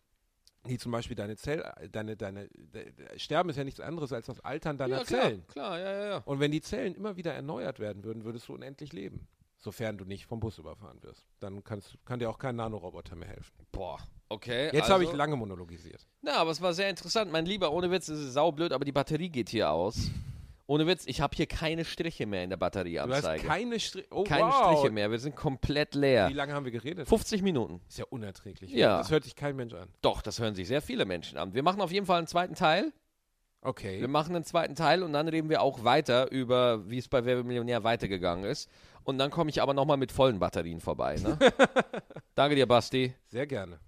die zum Beispiel deine Zell, deine, deine, de, de, Sterben ist ja nichts anderes als das Altern deiner ja, klar, Zellen. Klar, ja, ja, ja. Und wenn die Zellen immer wieder erneuert werden würden, würdest du unendlich leben. Sofern du nicht vom Bus überfahren wirst. Dann kannst, kann dir auch kein Nanoroboter mehr helfen. Boah, okay. Jetzt also, habe ich lange monologisiert. Na, aber es war sehr interessant. Mein Lieber, ohne Witz, es ist saublöd, aber die Batterie geht hier aus. Ohne Witz, ich habe hier keine Striche mehr in der Du hast Batterieanzeige. keine, Stri oh, keine wow. Striche mehr, wir sind komplett leer. Wie lange haben wir geredet? 50 Minuten. Ist ja unerträglich. Ja. Das hört sich kein Mensch an. Doch, das hören sich sehr viele Menschen an. Wir machen auf jeden Fall einen zweiten Teil. Okay. Wir machen einen zweiten Teil und dann reden wir auch weiter über, wie es bei Wer Millionär weitergegangen ist. Und dann komme ich aber nochmal mit vollen Batterien vorbei. Ne? *laughs* Danke dir, Basti. Sehr gerne.